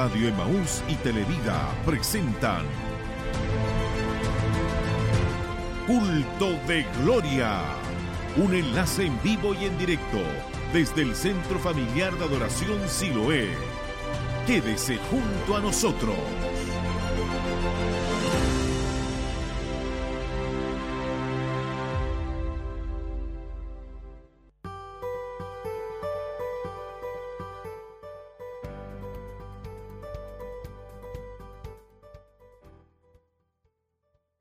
Radio Emaús y Televida presentan Culto de Gloria. Un enlace en vivo y en directo desde el Centro Familiar de Adoración Siloé. Quédese junto a nosotros.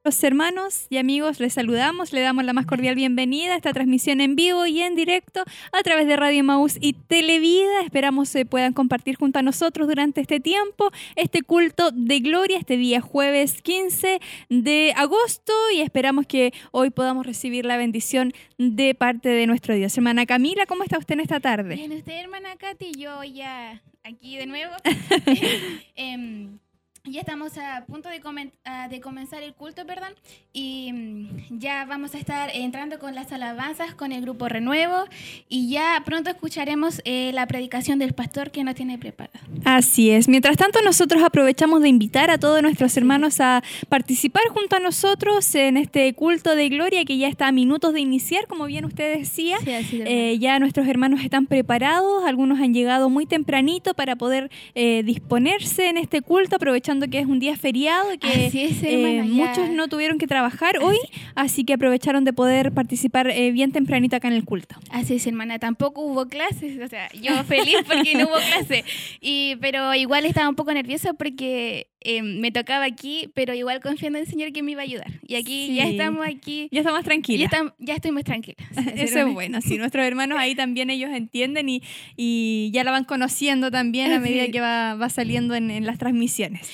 Los hermanos y amigos, les saludamos, le damos la más cordial bienvenida a esta transmisión en vivo y en directo a través de Radio Maús y Televida. Esperamos se puedan compartir junto a nosotros durante este tiempo este culto de gloria, este día jueves 15 de agosto y esperamos que hoy podamos recibir la bendición de parte de nuestro Dios. Hermana Camila, ¿cómo está usted en esta tarde? Bien, usted, hermana Katy, yo ya aquí de nuevo. Em, ya estamos a punto de, comen- ah, de comenzar el culto, perdón, y mm, ya vamos a estar entrando con las alabanzas con el grupo Renuevo y ya pronto escucharemos eh, la predicación del pastor que nos tiene preparado. Así es. Mientras tanto, nosotros aprovechamos de invitar a todos nuestros hermanos a participar junto a nosotros en este culto de gloria que ya está a minutos de iniciar, como bien usted decía. Sí, así de Eh, ya nuestros hermanos están preparados, algunos han llegado muy tempranito para poder eh, disponerse en este culto, aprovechando que es un día feriado que es, eh, muchos no tuvieron que trabajar hoy, así que aprovecharon de poder participar eh, bien tempranito acá en el culto. Así es, hermana, tampoco hubo clases, o sea, yo feliz porque no hubo clase, y, pero igual estaba un poco nerviosa porque eh, me tocaba aquí, pero igual confiando en el Señor que me iba a ayudar. Y aquí ya estamos aquí, Ya estamos tranquilos. ya, ya estoy más tranquila. Eso es bueno, sí, nuestros hermanos ahí también ellos entienden y, y ya la van conociendo también a medida que va, va saliendo en, en las transmisiones.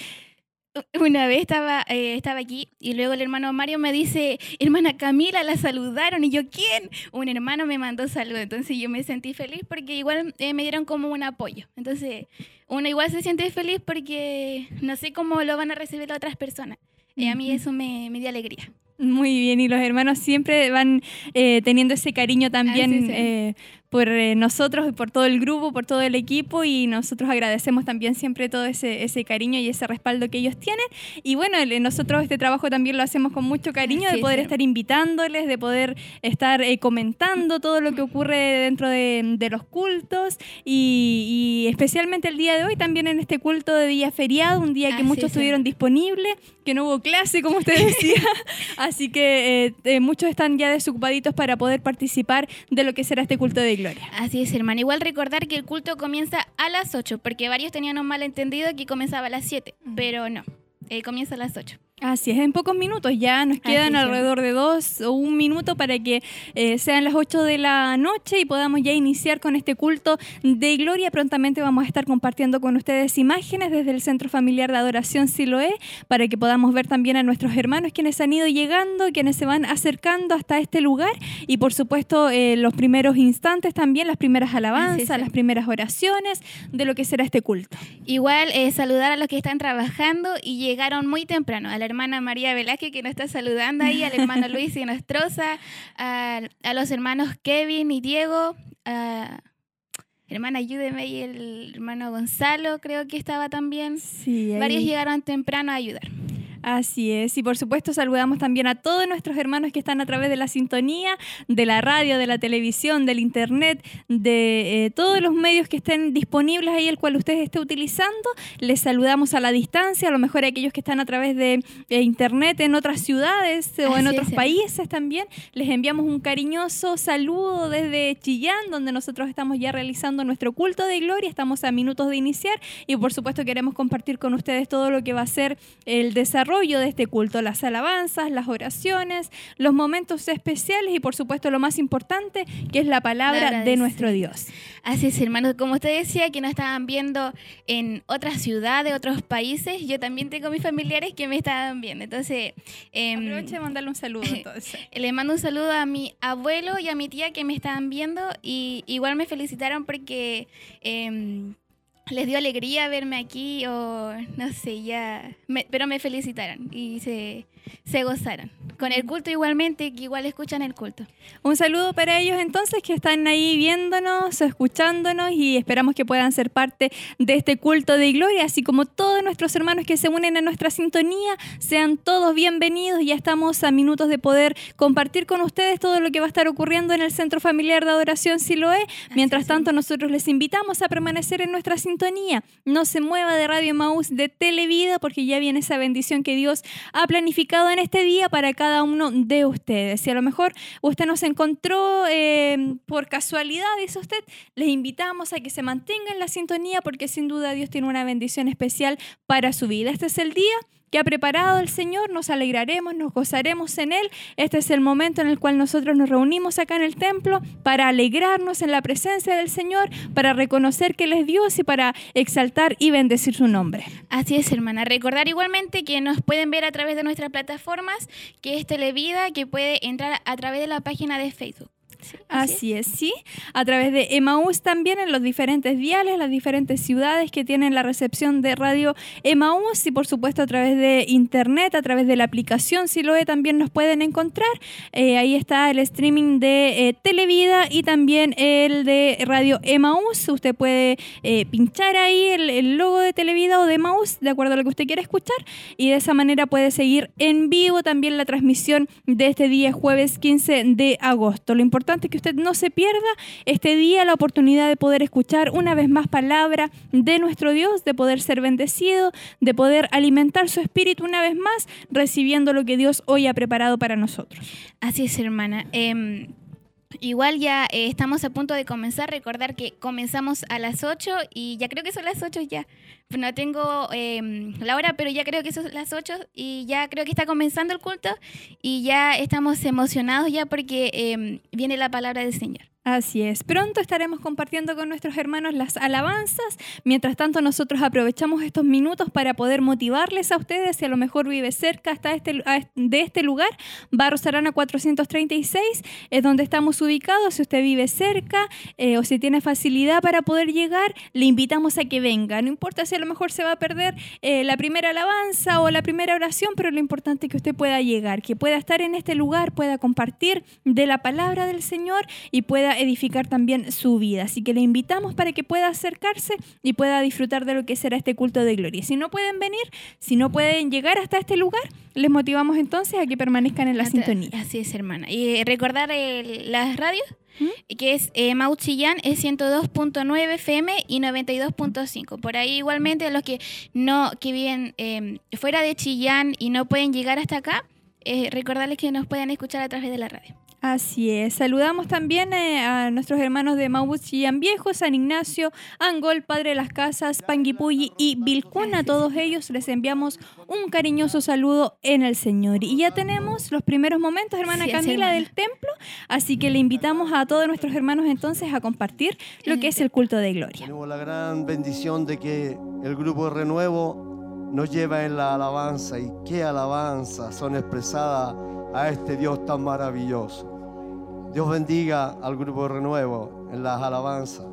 Una vez estaba, eh, estaba aquí y luego el hermano Mario me dice, hermana Camila, la saludaron. Y yo, ¿quién? Un hermano me mandó saludos. Entonces yo me sentí feliz porque igual eh, me dieron como un apoyo. Entonces uno igual se siente feliz porque no sé cómo lo van a recibir las otras personas. Y a mí eso me, me dio alegría. Muy bien, y los hermanos siempre van eh, teniendo ese cariño también Así es. eh, por eh, nosotros y por todo el grupo, por todo el equipo y nosotros agradecemos también siempre todo ese, ese cariño y ese respaldo que ellos tienen. Y bueno, el- nosotros este trabajo también lo hacemos con mucho cariño de poder estar invitándoles, de poder estar eh, comentando todo lo que ocurre dentro de, de los cultos y, y especialmente el día de hoy también en este culto de día feriado, un día que Así muchos es, estuvieron disponibles, que no hubo clase, como usted decía. Así que eh, muchos están ya desocupaditos para poder participar de lo que será este culto de gloria. Así es, hermano. Igual recordar que el culto comienza a las 8, porque varios tenían un malentendido que comenzaba a las 7, Mm. pero no, eh, comienza a las 8. Así es, en pocos minutos ya nos quedan alrededor de dos o un minuto para que eh, sean las 8 de la noche y podamos ya iniciar con este culto de gloria. Prontamente vamos a estar compartiendo con ustedes imágenes desde el Centro Familiar de Adoración Siloé para que podamos ver también a nuestros hermanos quienes han ido llegando, quienes se van acercando hasta este lugar y por supuesto eh, los primeros instantes también, las primeras alabanzas, las primeras oraciones de lo que será este culto. Igual eh, saludar a los que están trabajando y llegaron muy temprano. A la hermana María Velázquez que nos está saludando ahí, al hermano Luis y Nostroza, a, a los hermanos Kevin y Diego, a hermana ayúdeme y el hermano Gonzalo creo que estaba también. Sí, ahí- Varios llegaron temprano a ayudar. Así es, y por supuesto saludamos también a todos nuestros hermanos que están a través de la sintonía, de la radio, de la televisión, del internet, de eh, todos los medios que estén disponibles ahí, el cual usted esté utilizando. Les saludamos a la distancia, a lo mejor a aquellos que están a través de eh, internet en otras ciudades eh, o en otros es. países también. Les enviamos un cariñoso saludo desde Chillán, donde nosotros estamos ya realizando nuestro culto de gloria, estamos a minutos de iniciar y por supuesto queremos compartir con ustedes todo lo que va a ser el desarrollo de este culto, las alabanzas, las oraciones, los momentos especiales y por supuesto lo más importante, que es la palabra de nuestro Dios. Así es, hermanos. Como usted decía, que nos estaban viendo en otras ciudades, otros países, yo también tengo mis familiares que me estaban viendo. Entonces, em, Aproveche de mandarle un saludo entonces. le mando un saludo a mi abuelo y a mi tía que me estaban viendo y igual me felicitaron porque em, les dio alegría verme aquí o no sé, ya, me- pero me felicitaron y se, se gozaron. Con el culto igualmente, que igual escuchan el culto. Un saludo para ellos entonces que están ahí viéndonos, escuchándonos y esperamos que puedan ser parte de este culto de gloria, así como todos nuestros hermanos que se unen a nuestra sintonía, sean todos bienvenidos. Ya estamos a minutos de poder compartir con ustedes todo lo que va a estar ocurriendo en el Centro Familiar de Adoración Siloé. Mientras tanto, nosotros les invitamos a permanecer en nuestra sintonía. No se mueva de Radio Maús de Televida porque ya viene esa bendición que Dios ha planificado en este día para cada uno de ustedes. Si a lo mejor usted nos encontró eh, por casualidad, dice usted, les invitamos a que se mantenga en la sintonía porque sin duda Dios tiene una bendición especial para su vida. Este es el día que ha preparado el Señor, nos alegraremos, nos gozaremos en Él. Este es el momento en el cual nosotros nos reunimos acá en el templo para alegrarnos en la presencia del Señor, para reconocer que Él es Dios y para exaltar y bendecir su nombre. Así es, hermana. Recordar igualmente que nos pueden ver a través de nuestras plataformas, que es Televida, que puede entrar a través de la página de Facebook. Sí, Así es, sí. A través de Emaús también en los diferentes diales, las diferentes ciudades que tienen la recepción de radio Emaús y por supuesto a través de internet, a través de la aplicación Siloe también nos pueden encontrar. Eh, ahí está el streaming de eh, Televida y también el de radio Emaús. Usted puede eh, pinchar ahí el, el logo de Televida o de Emaús de acuerdo a lo que usted quiera escuchar y de esa manera puede seguir en vivo también la transmisión de este día jueves 15 de agosto. Lo importante es que usted no se pierda este día la oportunidad de poder escuchar una vez más palabra de nuestro Dios, de poder ser bendecido, de poder alimentar su espíritu una vez más, recibiendo lo que Dios hoy ha preparado para nosotros. Así es, hermana. Em, igual ya eh, estamos a punto de comenzar. Recordar que comenzamos a las 8 y ya creo que son las 8 ya. No tengo em, la hora, pero ya creo que son las 8 y ya creo que está comenzando el culto y ya estamos emocionados ya porque em, viene la palabra del Señor. Así es. Pronto estaremos compartiendo con nuestros hermanos las alabanzas. Mientras tanto, nosotros aprovechamos estos minutos para poder motivarles a ustedes. Si a lo mejor vive cerca hasta este, de este lugar, Barros Arana 436 es donde estamos ubicados. Si usted vive cerca eh, o si tiene facilidad para poder llegar, le invitamos a que venga. No importa si a lo mejor se va a perder eh, la primera alabanza o la primera oración, pero lo importante es que usted pueda llegar, que pueda estar en este lugar, pueda compartir de la palabra del Señor y pueda edificar también su vida. Así que le invitamos para que pueda acercarse y pueda disfrutar de lo que será este culto de gloria. Si no pueden venir, si no pueden llegar hasta este lugar, les motivamos entonces a que permanezcan en la sintonía. Así es, hermana. Y recordar el- las radios, Que es eh, Mau Chillán, es 102.9 FM y 92.5. Por ahí igualmente los que no que viven eh, fuera de Chillán y no pueden llegar hasta acá, eh, recordarles que nos pueden escuchar a través de la radio. Así es. Saludamos también eh, a nuestros hermanos de Maubut Chillán Viejo, San Ignacio, Angol, Padre de las Casas, Panguipulli y Vilcún. A todos ellos les enviamos un cariñoso saludo en el Señor. Y ya tenemos los primeros momentos, hermana Sí, Camila, hermana. del templo. Así que le invitamos a todos nuestros hermanos entonces a compartir lo que es el culto de gloria. Tenemos la gran bendición de que el grupo Renuevo nos lleva en la alabanza y qué alabanza son expresadas a este Dios tan maravilloso. Dios bendiga al grupo Renuevo en las alabanzas.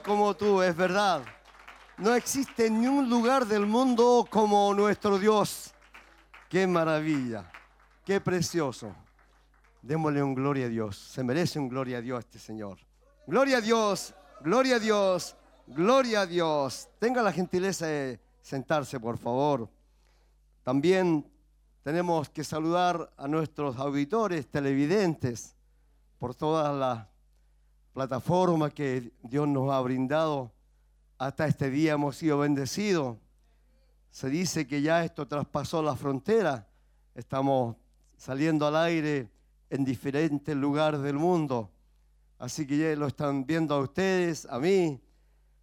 Como tú, es verdad. No existe ni un lugar del mundo como nuestro Dios. Qué maravilla, qué precioso. Démosle un gloria a Dios. Se merece un gloria a Dios este Señor. Gloria a Dios, gloria a Dios, gloria a Dios. Tenga la gentileza de sentarse, por favor. También tenemos que saludar a nuestros auditores, televidentes, por todas las plataformas que Dios nos ha brindado. Hasta este día hemos sido bendecidos. Se dice que ya esto traspasó la frontera. Estamos saliendo al aire en diferentes lugares del mundo. Así que ya lo están viendo a ustedes, a mí.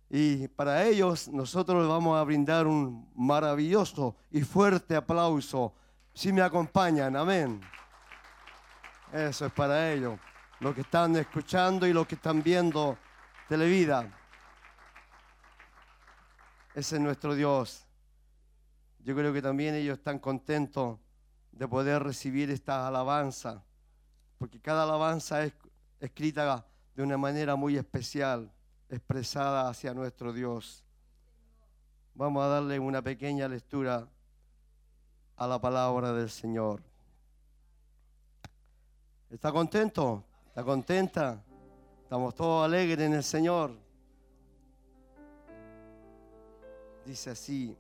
Y para ellos nosotros les vamos a brindar un maravilloso y fuerte aplauso. Si me acompañan, amén. Eso es para ellos, los que están escuchando y los que están viendo Televida. Ese es nuestro Dios. Yo creo que también ellos están contentos de poder recibir esta alabanza, porque cada alabanza es escrita de una manera muy especial, expresada hacia nuestro Dios. Vamos a darle una pequeña lectura a la palabra del Señor. ¿Está contento? ¿Está contenta? Estamos todos alegres en el Señor. Dice así,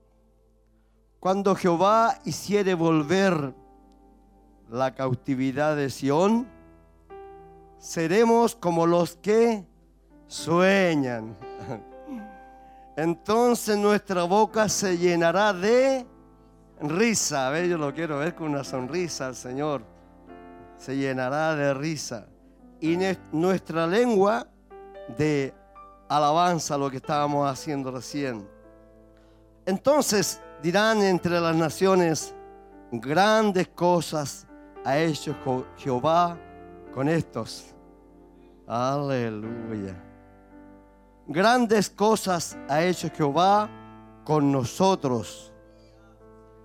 cuando Jehová hiciere volver la cautividad de Sión, seremos como los que sueñan. Entonces nuestra boca se llenará de risa. A ver, yo lo quiero ver con una sonrisa al Señor. Se llenará de risa. Y nuestra lengua de alabanza, lo que estábamos haciendo recién. Entonces dirán entre las naciones, grandes cosas ha hecho Jehová con estos. Aleluya. Grandes cosas ha hecho Jehová con nosotros.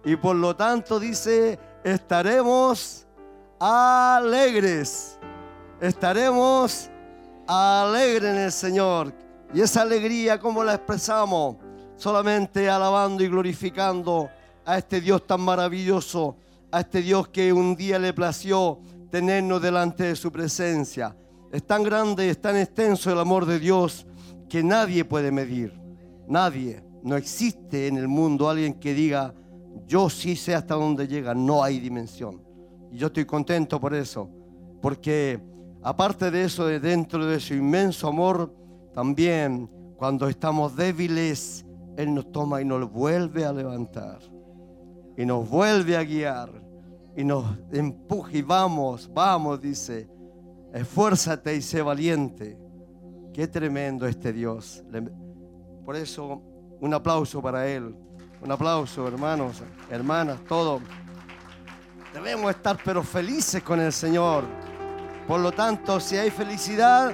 Y por lo tanto dice, estaremos alegres. Estaremos alegres en el Señor. Y esa alegría, ¿cómo la expresamos? Solamente alabando y glorificando a este Dios tan maravilloso, a este Dios que un día le plació tenernos delante de su presencia. Es tan grande, es tan extenso el amor de Dios que nadie puede medir. Nadie. No existe en el mundo alguien que diga, yo sí sé hasta dónde llega. No hay dimensión. Y yo estoy contento por eso. Porque aparte de eso, de dentro de su inmenso amor, también cuando estamos débiles, Él nos toma y nos vuelve a levantar. Y nos vuelve a guiar. Y nos empuja y vamos, vamos, dice. Esfuérzate y sé valiente. Qué tremendo este Dios. Por eso, un aplauso para Él. Un aplauso, hermanos, hermanas, todos. Debemos estar pero felices con el Señor. Por lo tanto, si hay felicidad,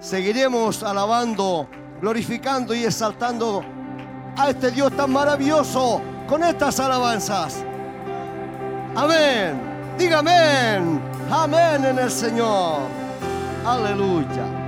seguiremos alabando, glorificando y exaltando a este Dios tan maravilloso con estas alabanzas. Amén. Diga amén. Amén en el Señor. Aleluya.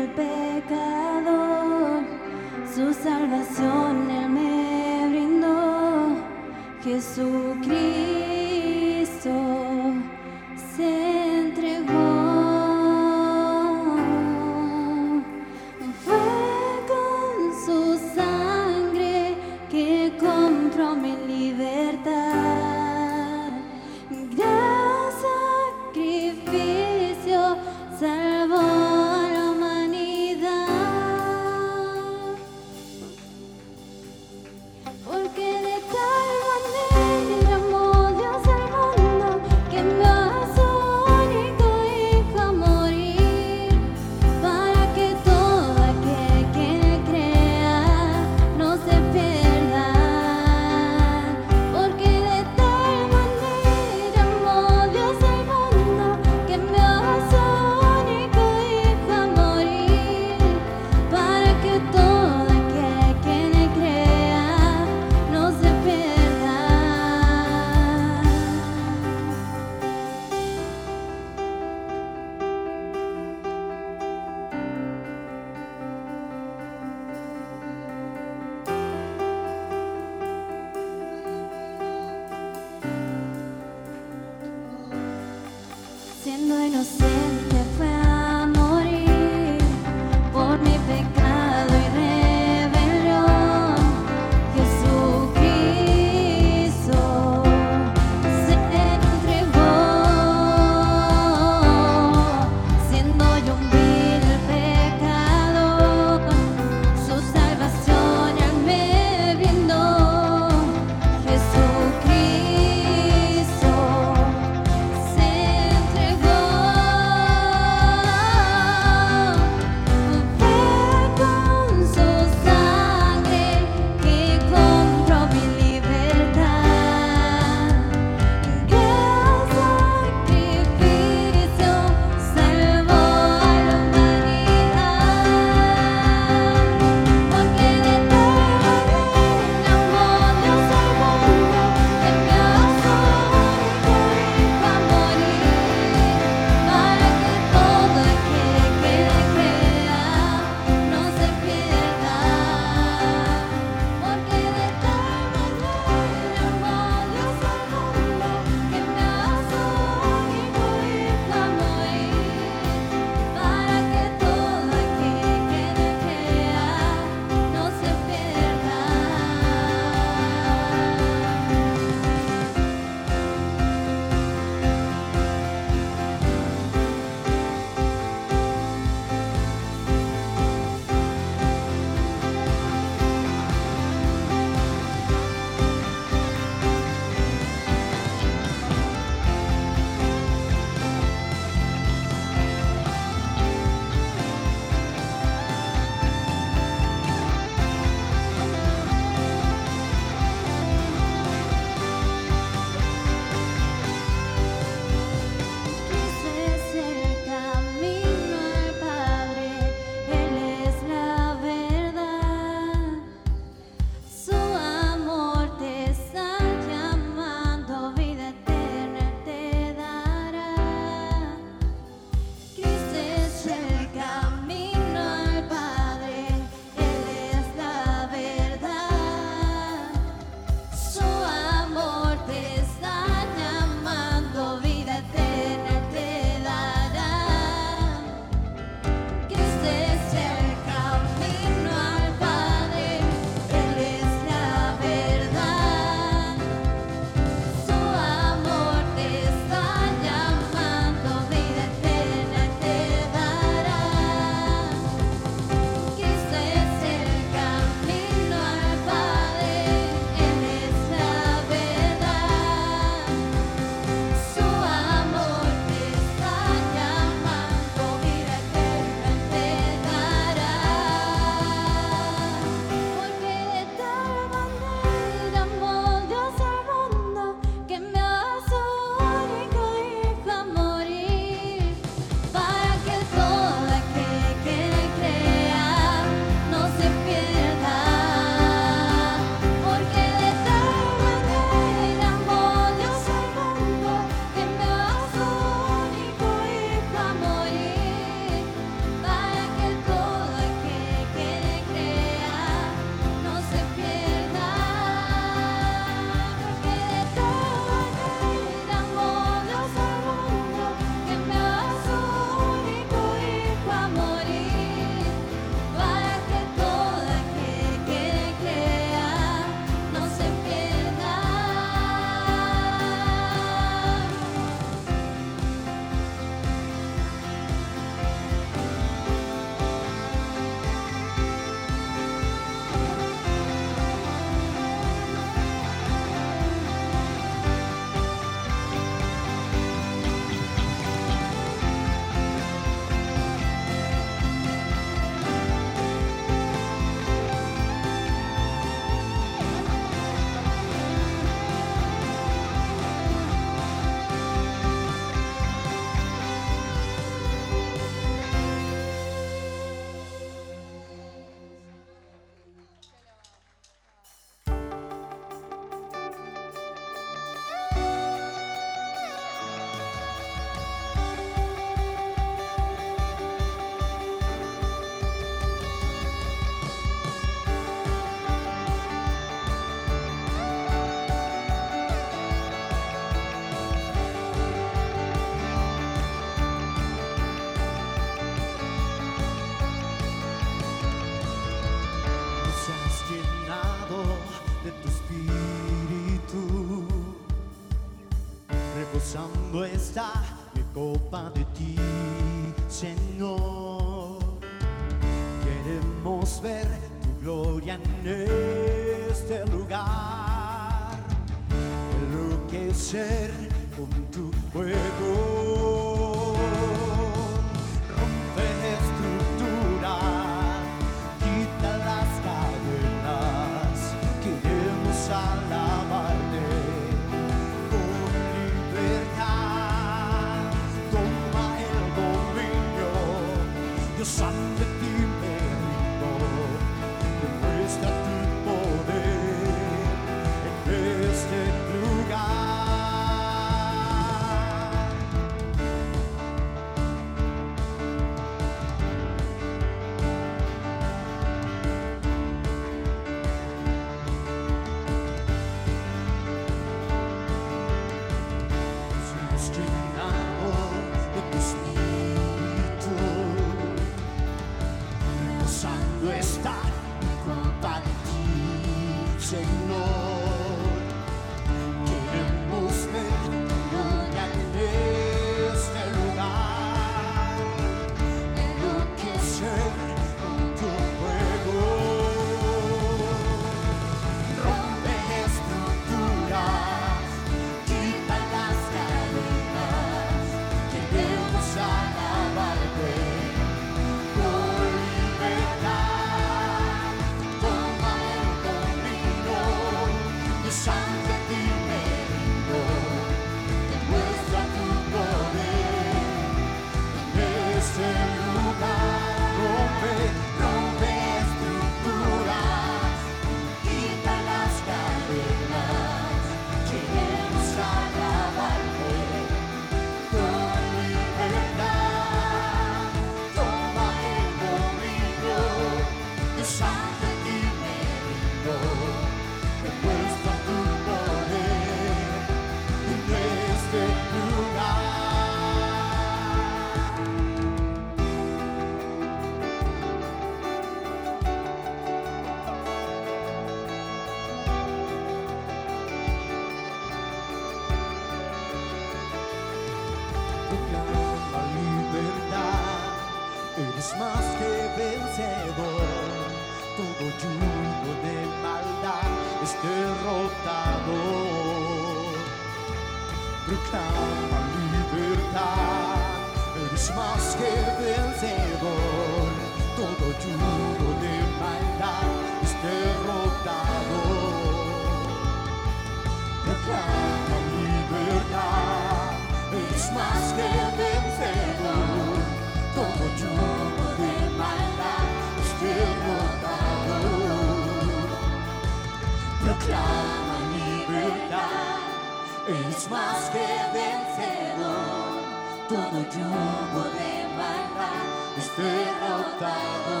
Derrotado.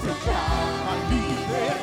Proclama libertad,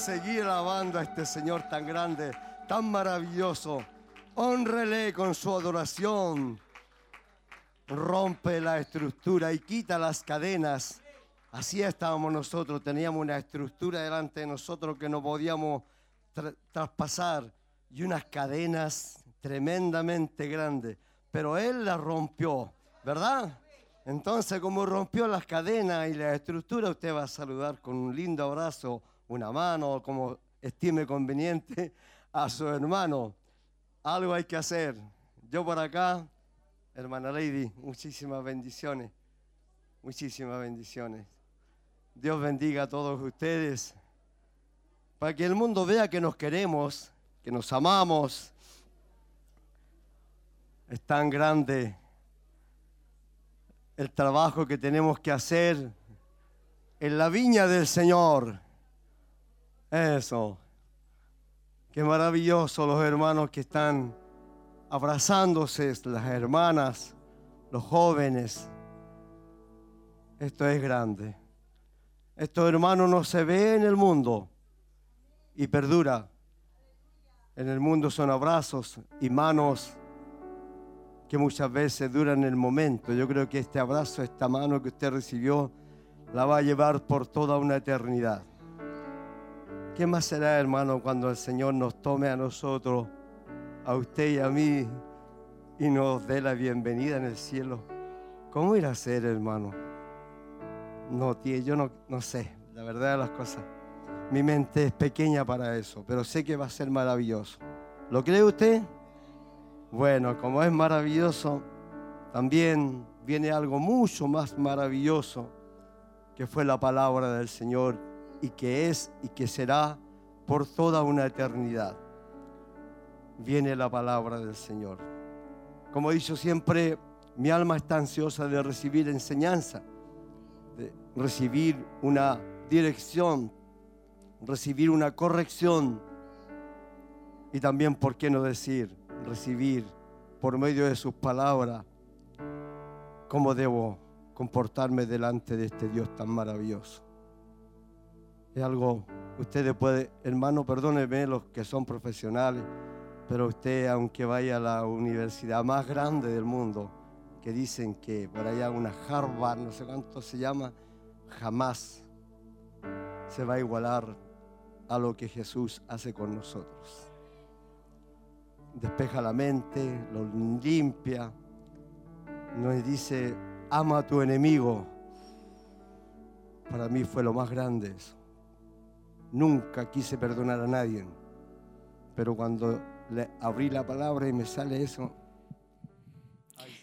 seguir alabando a este Señor tan grande, tan maravilloso. Honrele con su adoración. Rompe la estructura y quita las cadenas. Así estábamos nosotros, teníamos una estructura delante de nosotros que no podíamos tra- traspasar y unas cadenas tremendamente grandes. Pero Él las rompió, ¿verdad? Entonces, como rompió las cadenas y la estructura, usted va a saludar con un lindo abrazo, una mano, como estime conveniente, a su hermano. Algo hay que hacer. Yo por acá, hermana Lady, muchísimas bendiciones. Muchísimas bendiciones. Dios bendiga a todos ustedes. Para que el mundo vea que nos queremos, que nos amamos. Es tan grande el trabajo que tenemos que hacer en la viña del Señor. Eso. Qué maravilloso los hermanos que están abrazándose, las hermanas, los jóvenes. Esto es grande. Esto, hermano, no se ve en el mundo y perdura. En el mundo son abrazos y manos que muchas veces duran el momento. Yo creo que este abrazo, esta mano que usted recibió, la va a llevar por toda una eternidad. ¿Qué más será, hermano, cuando el Señor nos tome a nosotros, a usted y a mí, y nos dé la bienvenida en el cielo? ¿Cómo irá a ser, hermano? No, tío, yo no, no sé, la verdad de las cosas. Mi mente es pequeña para eso, pero sé que va a ser maravilloso. ¿Lo cree usted? Bueno, como es maravilloso, también viene algo mucho más maravilloso, que fue la palabra del Señor y que es y que será por toda una eternidad. Viene la palabra del Señor. Como he dicho siempre, mi alma está ansiosa de recibir enseñanza, de recibir una dirección, recibir una corrección y también, ¿por qué no decir, recibir por medio de sus palabras cómo debo comportarme delante de este Dios tan maravilloso? Es algo, ustedes pueden, hermano, perdónenme los que son profesionales, pero usted, aunque vaya a la universidad más grande del mundo, que dicen que por allá una Harvard, no sé cuánto se llama, jamás se va a igualar a lo que Jesús hace con nosotros. Despeja la mente, lo limpia, nos dice, ama a tu enemigo. Para mí fue lo más grande eso. Nunca quise perdonar a nadie, pero cuando le abrí la palabra y me sale eso,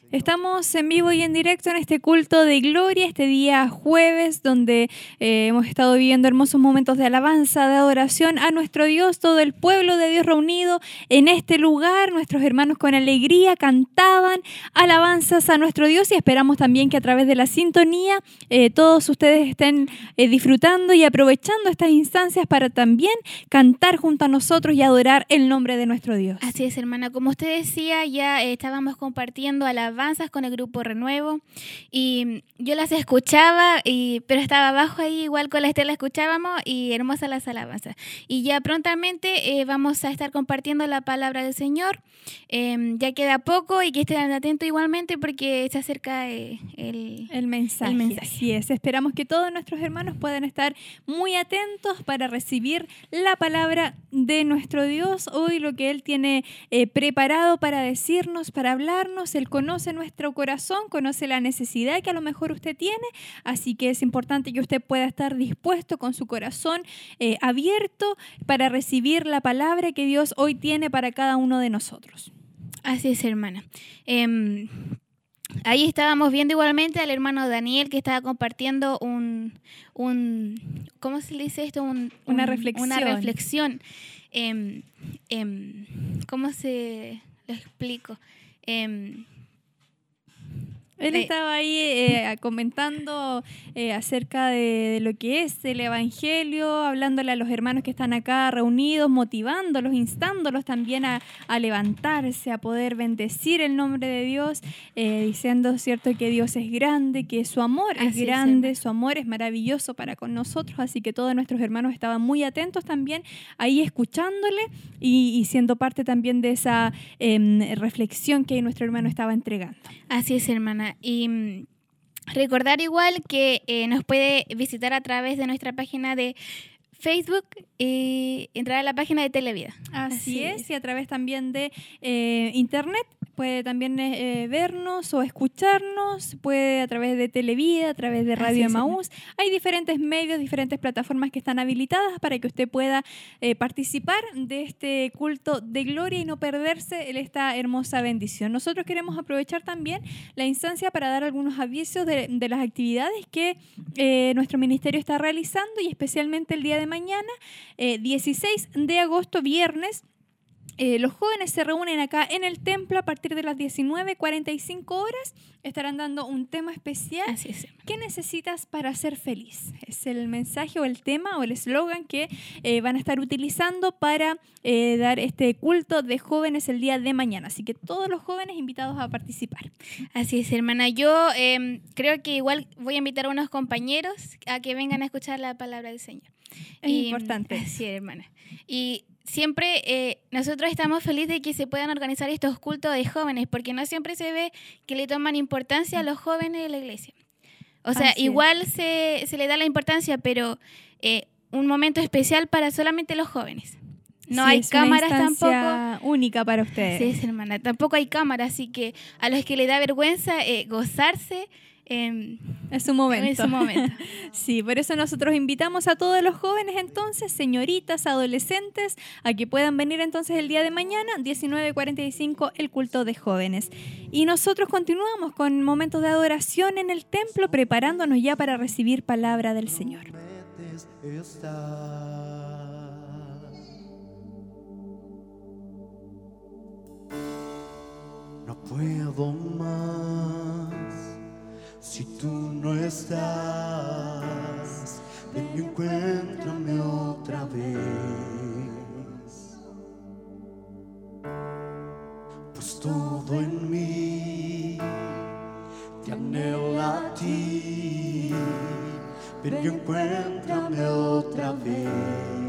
Estamos en vivo y en directo en este culto de gloria, este día jueves, donde eh, hemos estado viviendo hermosos momentos de alabanza, de adoración a nuestro Dios, todo el pueblo de Dios reunido en este lugar. Nuestros hermanos con alegría cantaban alabanzas a nuestro Dios y esperamos también que a través de la sintonía eh, todos ustedes estén eh, disfrutando y aprovechando estas instancias para también cantar junto a nosotros y adorar el nombre de nuestro Dios. Así es, hermana. Como usted decía, ya estábamos compartiendo alabanzas con el grupo Renuevo y yo las escuchaba, y, pero estaba abajo ahí, igual con la Estela escuchábamos y hermosas las alabanzas. Y ya prontamente eh, vamos a estar compartiendo la palabra del Señor. Eh, ya queda poco y que estén atentos igualmente porque se acerca eh, el, El mensaje. El mensaje. Así es. Esperamos que todos nuestros hermanos puedan estar muy atentos para recibir la palabra de nuestro Dios. Hoy lo que Él tiene eh, preparado para decirnos, para hablarnos. Él conoce nuestro corazón, conoce la necesidad que a lo mejor usted tiene. Así que es importante que usted pueda estar dispuesto con su corazón eh, abierto para recibir la palabra que Dios hoy tiene para cada uno de nosotros. Así es, hermana. Em, ahí estábamos viendo igualmente al hermano Daniel que estaba compartiendo un, un ¿cómo se le dice esto? Un- Una un- reflexión. Una reflexión. Em, em, ¿Cómo se lo explico? Él Eh, estaba ahí eh, comentando eh, acerca de, de lo que es el Evangelio, hablándole a los hermanos que están acá reunidos, motivándolos, instándolos también a, a levantarse, a poder bendecir el nombre de Dios, eh, diciendo, ¿cierto?, que Dios es grande, que su amor es Así grande, su amor es maravilloso para con nosotros, así que todos nuestros hermanos estaban muy atentos también ahí escuchándole y, y siendo parte también de esa em, reflexión que nuestro hermano estaba entregando. Así es, hermana. Y mm, recordar igual que eh, nos puede visitar a través de nuestra página de Facebook y entrar a la página de Televida. Así, Así es, es. y a través también de eh, internet puede también eh, eh, vernos o escucharnos, puede a través de Televida, a través de Radio. Emaús. Hay diferentes medios, diferentes plataformas que están habilitadas para que usted pueda eh, participar de este culto de gloria y no perderse esta hermosa bendición. Nosotros queremos aprovechar también la instancia para dar algunos avisos de, de las actividades que eh, nuestro ministerio está realizando y especialmente el día de mañana, eh, 16 de agosto, viernes. Eh, los jóvenes se reúnen acá en el templo a partir de las 19.45 horas. Estarán dando un tema especial. Así es. ¿Qué necesitas para ser feliz? Es el mensaje o el tema o el eslogan que eh, van a estar utilizando para eh, dar este culto de jóvenes el día de mañana. Así que todos los jóvenes invitados a participar. Así es, hermana. Yo em, creo que igual voy a invitar a unos compañeros a que vengan a escuchar la palabra del Señor. Es Y, importante. Así es, hermana. Y siempre eh, nosotros estamos felices de que se puedan organizar estos cultos de jóvenes, porque no siempre se ve que le toman importancia a los jóvenes de la iglesia. O sea, Así igual se, se le da la importancia, pero eh, un momento especial para solamente los jóvenes. No Sí, hay es una cámaras tampoco. instancia única para ustedes. Sí, es, hermana. Tampoco hay cámaras, así que a los que le da vergüenza eh, gozarse, em, Es un momento. es momento. Sí, por eso nosotros invitamos a todos los jóvenes entonces, señoritas, adolescentes, a que puedan venir entonces el día de mañana, 19.45, el culto de jóvenes. Y nosotros continuamos con momentos de adoración en el templo, preparándonos ya para recibir palabra del Señor. No puedo más si tú no estás. Ven y encuéntrame otra vez. Pues todo en mí te anhela a ti. Ven y encuéntrame otra vez.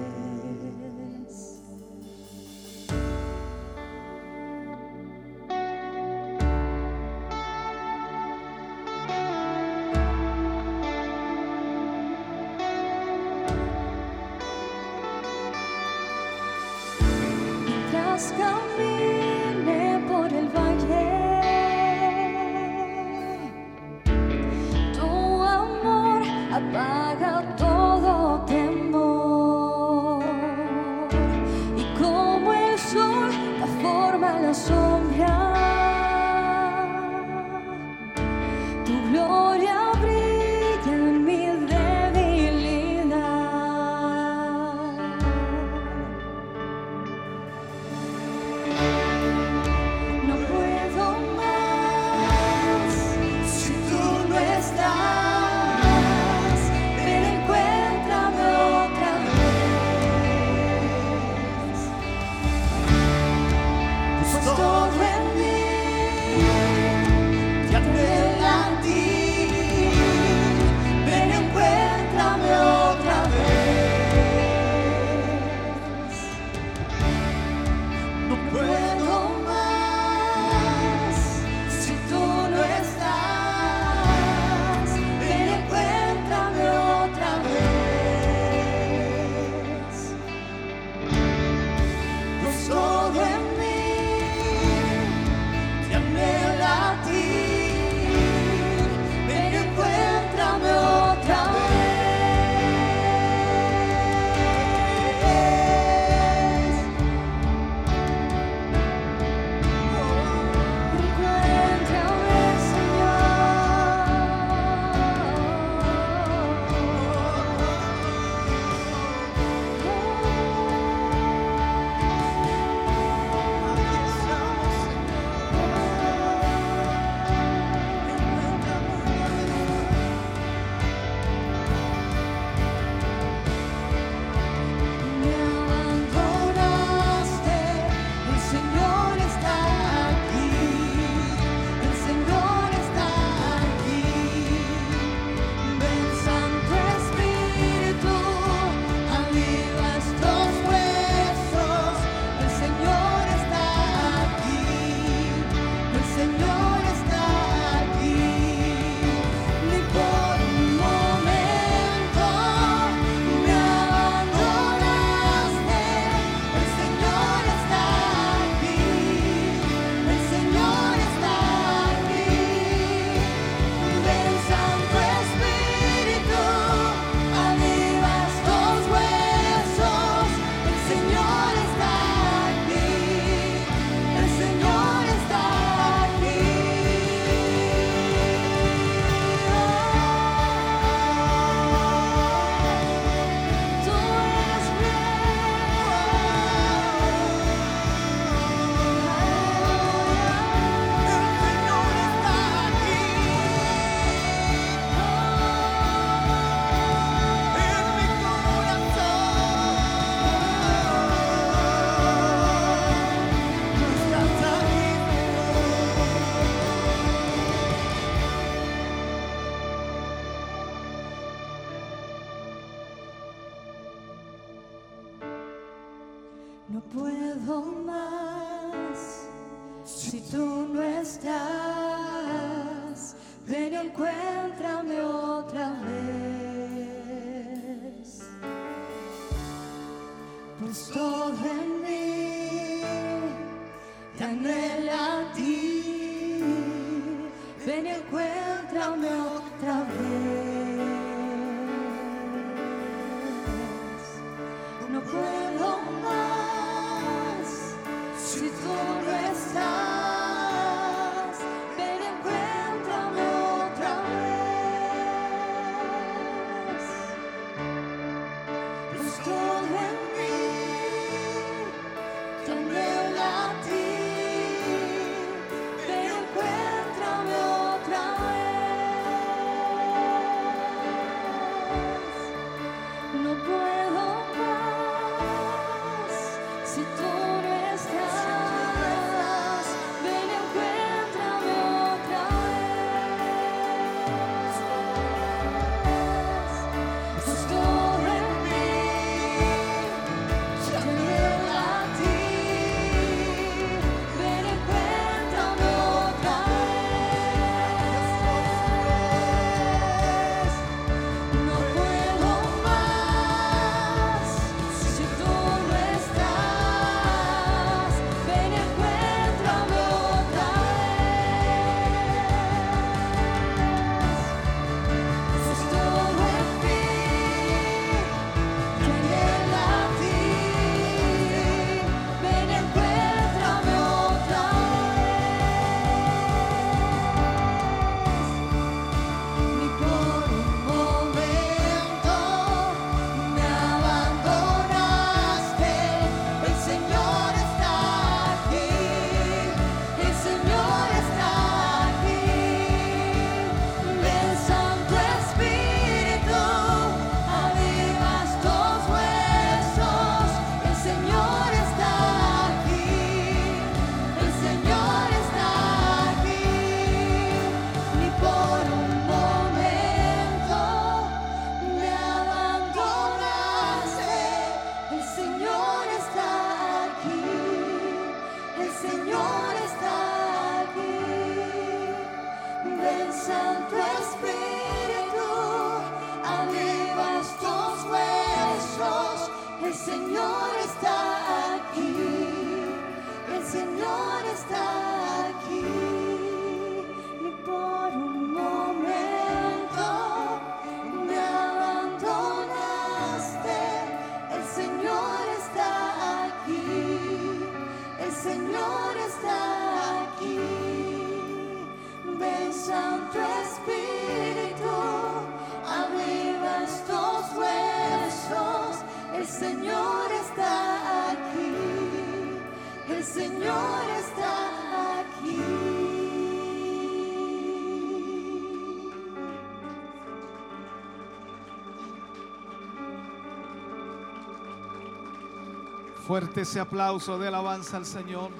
Fuerte ese aplauso de alabanza al Señor.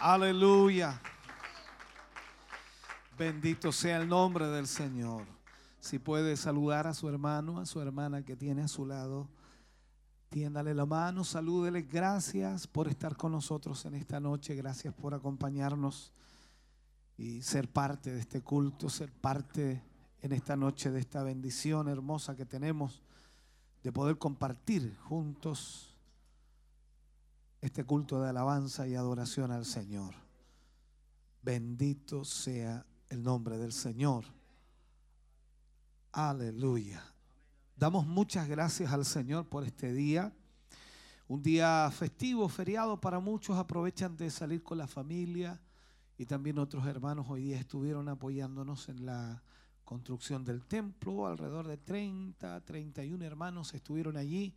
Aleluya. Bendito sea el nombre del Señor. Si puede saludar a su hermano, a su hermana que tiene a su lado, tiéndale la mano, salúdele. Gracias por estar con nosotros en esta noche. Gracias por acompañarnos y ser parte de este culto, ser parte en esta noche de esta bendición hermosa que tenemos de poder compartir juntos este culto de alabanza y adoración al Señor. Bendito sea el nombre del Señor. Aleluya. Damos muchas gracias al Señor por este día. Un día festivo, feriado para muchos. Aprovechan de salir con la familia y también otros hermanos hoy día estuvieron apoyándonos en la construcción del templo. Alrededor de 30, 31 hermanos estuvieron allí.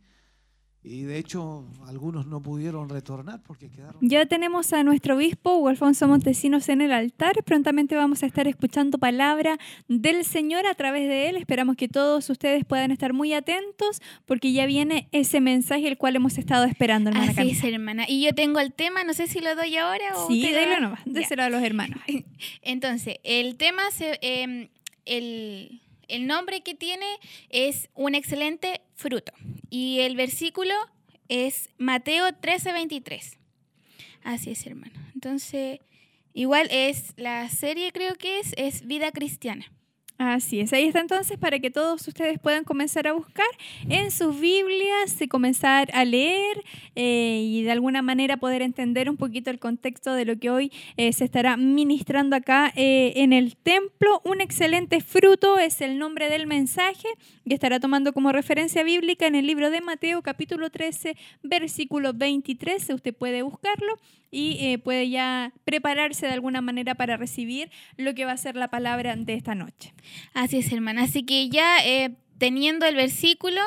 Y de hecho, algunos no pudieron retornar porque quedaron. Ya tenemos a nuestro obispo Hugo Alfonso Montesinos en el altar. Prontamente vamos a estar escuchando palabra del Señor a través de él. Esperamos que todos ustedes puedan estar muy atentos porque ya viene ese mensaje el cual hemos estado esperando, hermana Así es, hermana. Y yo tengo el tema, no sé si lo doy ahora o Sí, da- nomás, déselo a los hermanos. Entonces, el tema, se, em, el, el nombre que tiene es un excelente fruto. y el versículo es Mateo 13:23. Así es, hermano. Entonces, igual es la serie, creo que es, es Vida Cristiana. Así es, ahí está entonces para que todos ustedes puedan comenzar a buscar en sus Biblias y comenzar a leer eh, y de alguna manera poder entender un poquito el contexto de lo que hoy eh, se estará ministrando acá eh, en el templo. Un excelente fruto es el nombre del mensaje y estará tomando como referencia bíblica en el libro de Mateo capítulo 13 versículo 23. Usted puede buscarlo y puede ya prepararse de alguna manera para recibir lo que va a ser la palabra de esta noche. Así es, hermana. Así que ya eh, teniendo el versículo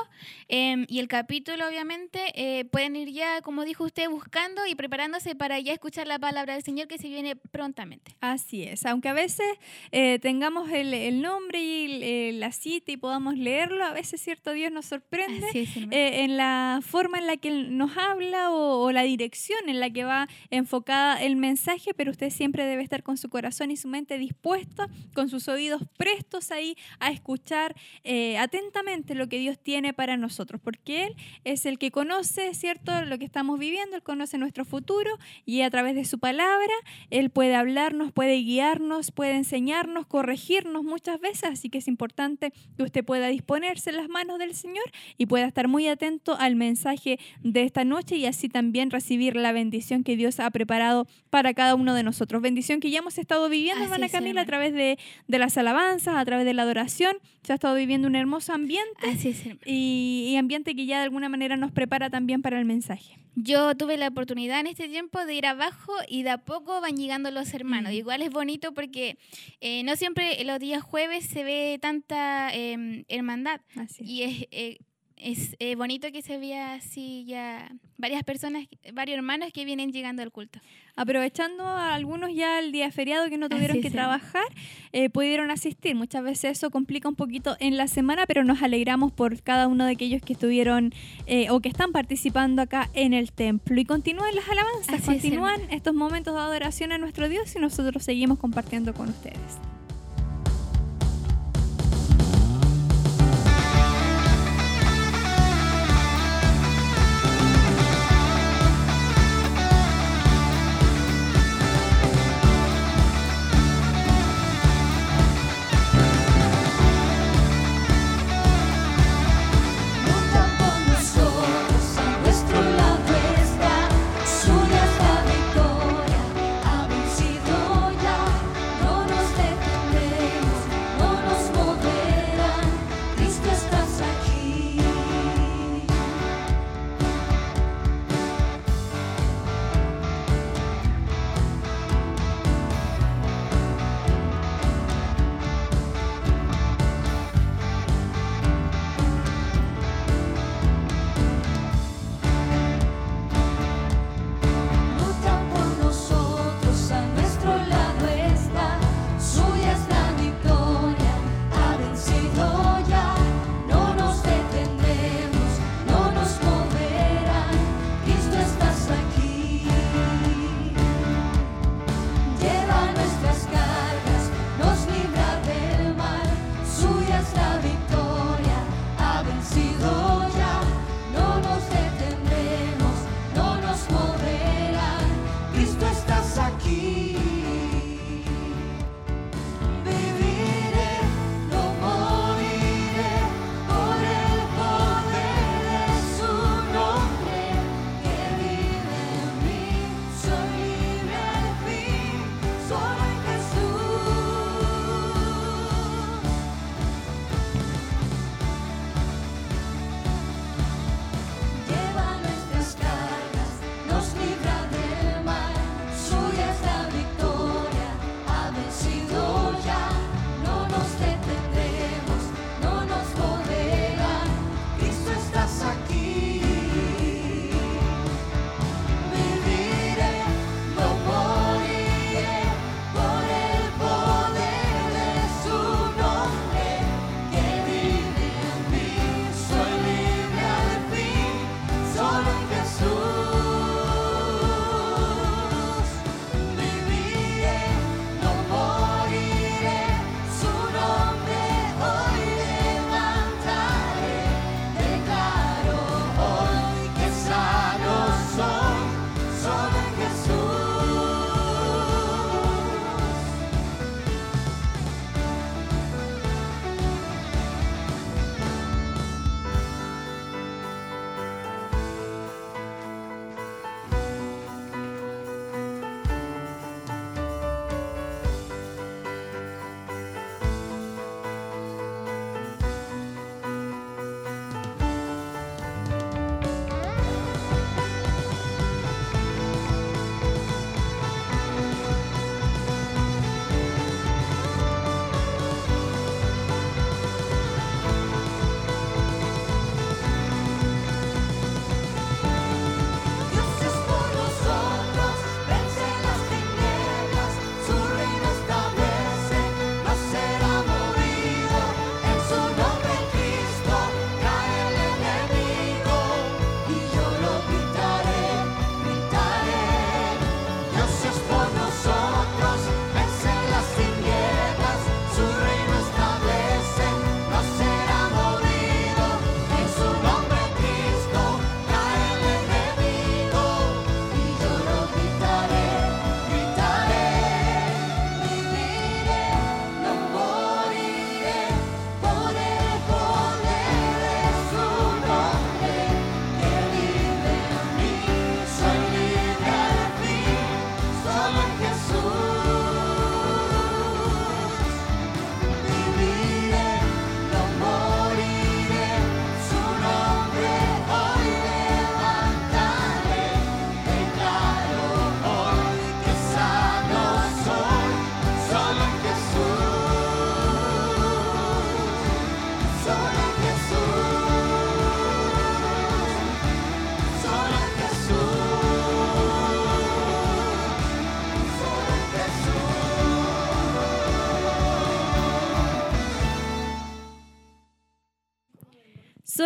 em, y el capítulo, obviamente, eh, pueden ir ya, como dijo usted, buscando y preparándose para ya escuchar la palabra del Señor que se viene prontamente. Así es, aunque a veces eh, tengamos el, el nombre y el- eh, la cita y podamos leerlo, a veces, cierto, Dios nos sorprende es, en la forma en la que nos habla o, o la dirección en la que va enfocada el mensaje, pero usted siempre debe estar con su corazón y su mente dispuesta, con sus oídos prestos ahí a escuchar eh, atentamente lo que Dios tiene para nosotros, porque Él es el que conoce, ¿cierto?, lo que estamos viviendo, Él conoce nuestro futuro y a través de su palabra Él puede hablarnos, puede guiarnos, puede enseñarnos, corregirnos muchas veces, así que es importante que usted pueda disponerse en las manos del Señor y pueda estar muy atento al mensaje de esta noche y así también recibir la bendición que Dios ha preparado para cada uno de nosotros. Bendición que ya hemos estado viviendo, hermana Camila, a través de, de las alabanzas, a través de la adoración. Se ha estado viviendo un hermoso ambiente Así es, hermana. y, y ambiente que ya de alguna manera nos prepara también para el mensaje. Yo tuve la oportunidad en este tiempo de ir abajo y de a poco van llegando los hermanos. Mm. Igual es bonito porque eh, no siempre los días jueves se ve tanta em, hermandad. Así es. Y es, eh, es eh, bonito que se vea así ya varias personas, varios hermanos que vienen llegando al culto. Aprovechando a algunos ya el día feriado que no tuvieron Así que trabajar, eh, pudieron asistir. Muchas veces eso complica un poquito en la semana, pero nos alegramos por cada uno de aquellos que estuvieron eh, o que están participando acá en el templo. Y continúan las alabanzas, Así es, continúan estos momentos de adoración a nuestro Dios y nosotros seguimos compartiendo con ustedes.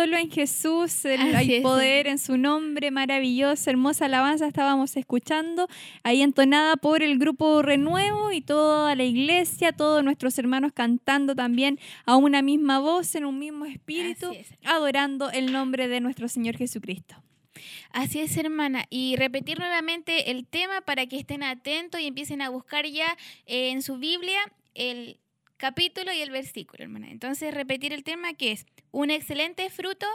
Solo en Jesús el- Así hay es. poder en su nombre, maravilloso, hermosa alabanza estábamos escuchando, ahí entonada por el grupo Renuevo y toda la iglesia, todos nuestros hermanos cantando también a una misma voz, en un mismo espíritu, es. adorando el nombre de nuestro Señor Jesucristo. Así es, hermana. Y repetir nuevamente el tema para que estén atentos y empiecen a buscar ya eh, en su Biblia el capítulo y el versículo, hermana. Entonces, repetir el tema que es un excelente fruto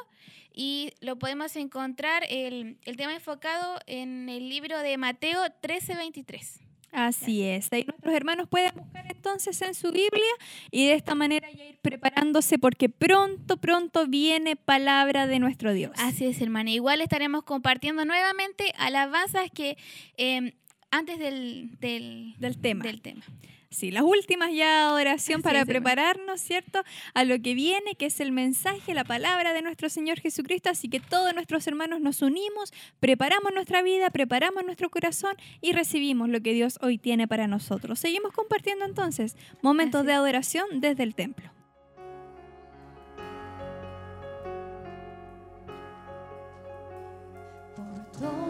y lo podemos encontrar, el, el tema enfocado en el libro de Mateo 13:23. Así es. Ahí nuestros hermanos pueden buscar entonces en su Biblia y de esta manera ya ir preparándose porque pronto, pronto viene palabra de nuestro Dios. Así es, hermana. Igual estaremos compartiendo nuevamente alabanzas que eh, antes del, del, Del tema. del tema. Sí, las últimas ya adoración Así para prepararnos, ¿cierto? A lo que viene, que es el mensaje, la palabra de nuestro Señor Jesucristo. Así que todos nuestros hermanos nos unimos, preparamos nuestra vida, preparamos nuestro corazón y recibimos lo que Dios hoy tiene para nosotros. Seguimos compartiendo entonces momentos Así de adoración desde el templo. Por todo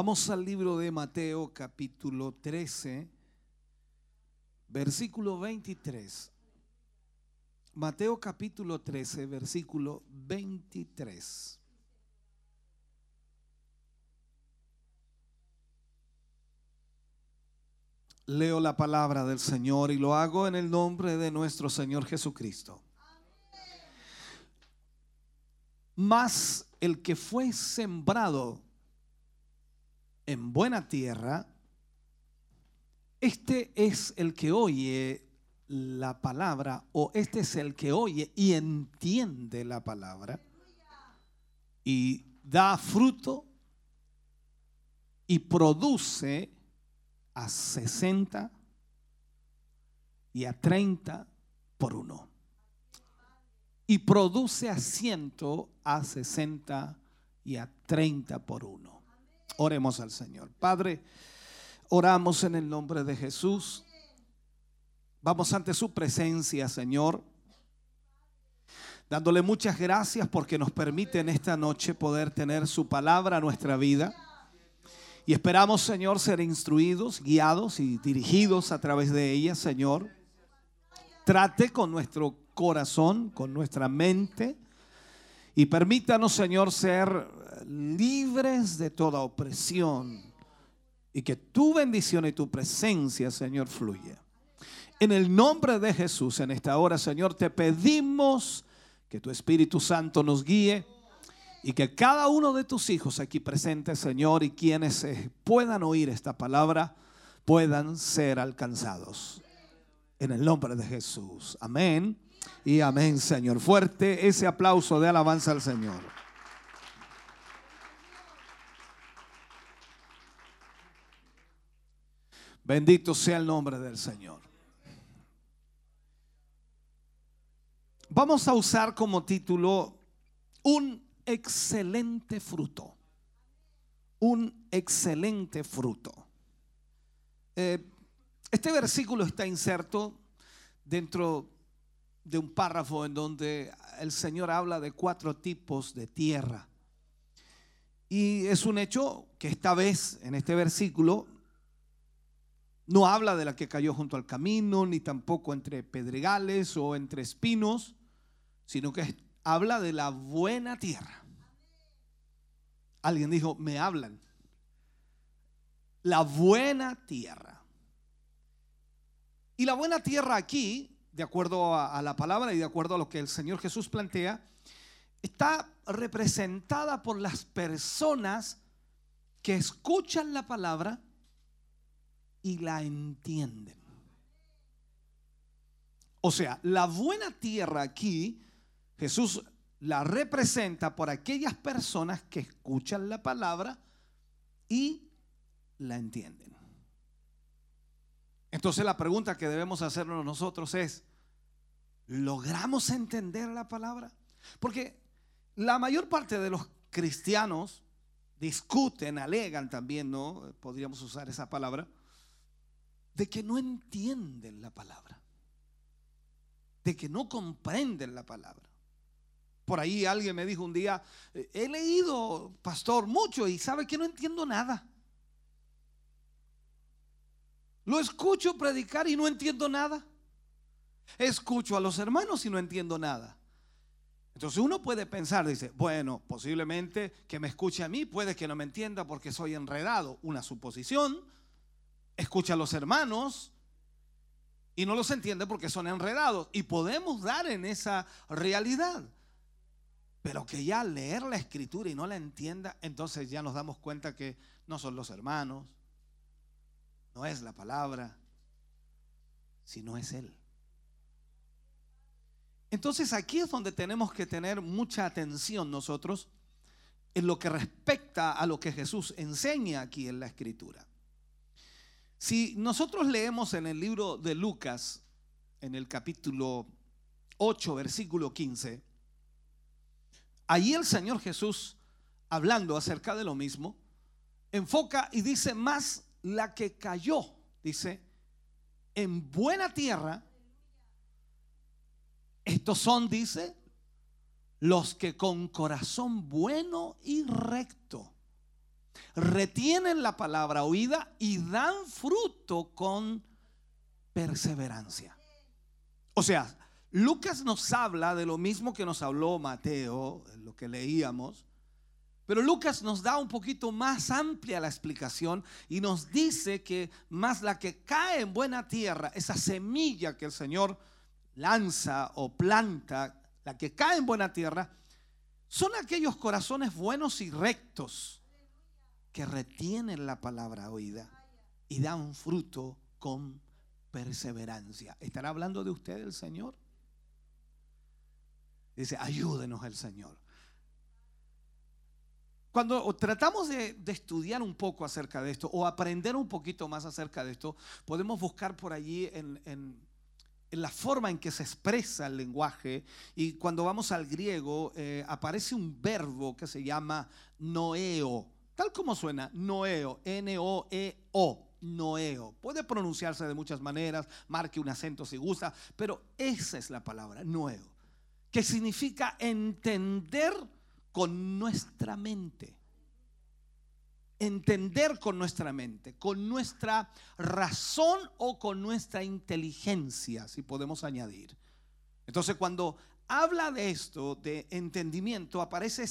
Vamos al libro de Mateo capítulo 13, versículo 23. Mateo capítulo 13, versículo 23. Leo la palabra del Señor y lo hago en el nombre de nuestro Señor Jesucristo. Mas el que fue sembrado en buena tierra, este es el que oye la palabra o este es el que oye y entiende la palabra y da fruto y produce a 60 y a 30 por uno. Y produce a 100, a 60 y a 30 por uno. Oremos al Señor. Padre, oramos en el nombre de Jesús. Vamos ante su presencia, Señor. Dándole muchas gracias porque nos permite en esta noche poder tener su palabra a nuestra vida. Y esperamos, Señor, ser instruidos, guiados y dirigidos a través de ella, Señor. Trate con nuestro corazón, con nuestra mente. Y permítanos, Señor, ser libres de toda opresión. Y que tu bendición y tu presencia, Señor, fluya. En el nombre de Jesús, en esta hora, Señor, te pedimos que tu Espíritu Santo nos guíe y que cada uno de tus hijos aquí presentes, Señor, y quienes eh, puedan oír esta palabra, puedan ser alcanzados. En el nombre de Jesús. Amén. Y amén, Señor. Fuerte ese aplauso de alabanza al Señor. Bendito sea el nombre del Señor. Vamos a usar como título un excelente fruto. Un excelente fruto. Eh, este versículo está inserto dentro de un párrafo en donde el Señor habla de cuatro tipos de tierra. Y es un hecho que esta vez, en este versículo, no habla de la que cayó junto al camino, ni tampoco entre pedregales o entre espinos, sino que habla de la buena tierra. Alguien dijo, me hablan. La buena tierra. Y la buena tierra aquí, de acuerdo a, a, la palabra y de acuerdo a lo que el Señor Jesús plantea, está representada por las personas que escuchan la palabra y la entienden. O sea, la buena tierra aquí, Jesús la representa por aquellas personas que escuchan la palabra y la entienden. Entonces la pregunta que debemos hacernos nosotros es, ¿logramos entender la palabra? Porque la mayor parte de los cristianos discuten, alegan también, ¿no? Podríamos usar esa palabra, de que no entienden la palabra, de que no comprenden la palabra. Por ahí alguien me dijo un día, he leído, pastor, mucho y sabe que no entiendo nada. Lo escucho predicar y no entiendo nada. Escucho a los hermanos y no entiendo nada. Entonces uno puede pensar, dice, bueno, posiblemente que me escuche a mí, puede que no me entienda porque soy enredado. Una suposición. Escucha a los hermanos y no los entiende porque son enredados. Y podemos dar en esa realidad. pero que ya leer la escritura y no la entienda, entonces ya nos damos cuenta que no son los hermanos, no es la palabra, sino es Él. Entonces aquí es donde tenemos que tener mucha atención nosotros en lo que respecta a lo que Jesús enseña aquí en la escritura. Si nosotros leemos en el libro de Lucas, en el capítulo 8, versículo 15, allí el Señor Jesús, hablando acerca de lo mismo, enfoca y dice, más la que cayó, dice, en buena tierra, estos son, dice, los que con corazón bueno y recto retienen la palabra oída y dan fruto con perseverancia. O sea, Lucas nos habla de lo mismo que nos habló Mateo, lo que leíamos, pero Lucas nos da un poquito más amplia la explicación y nos dice que más la que cae en buena tierra, esa semilla que el Señor lanza o planta, la que cae en buena tierra, son aquellos corazones buenos y rectos que retienen la palabra oída y dan fruto con perseverancia. ¿Estará hablando de usted el Señor? Dice, ayúdenos el Señor. Cuando tratamos de, estudiar un poco acerca de esto o aprender un poquito más acerca de esto, podemos buscar por allí en la forma en que se expresa el lenguaje. Y cuando vamos al griego, eh, aparece un verbo que se llama noeo, tal como suena, noeo, N-O-E-O. Noeo. Puede pronunciarse de muchas maneras, marque un acento si gusta, pero esa es la palabra, noeo, que significa entender con nuestra mente. Entender con nuestra mente, con nuestra razón o con nuestra inteligencia, si podemos añadir. Entonces cuando habla de esto, de entendimiento, aparece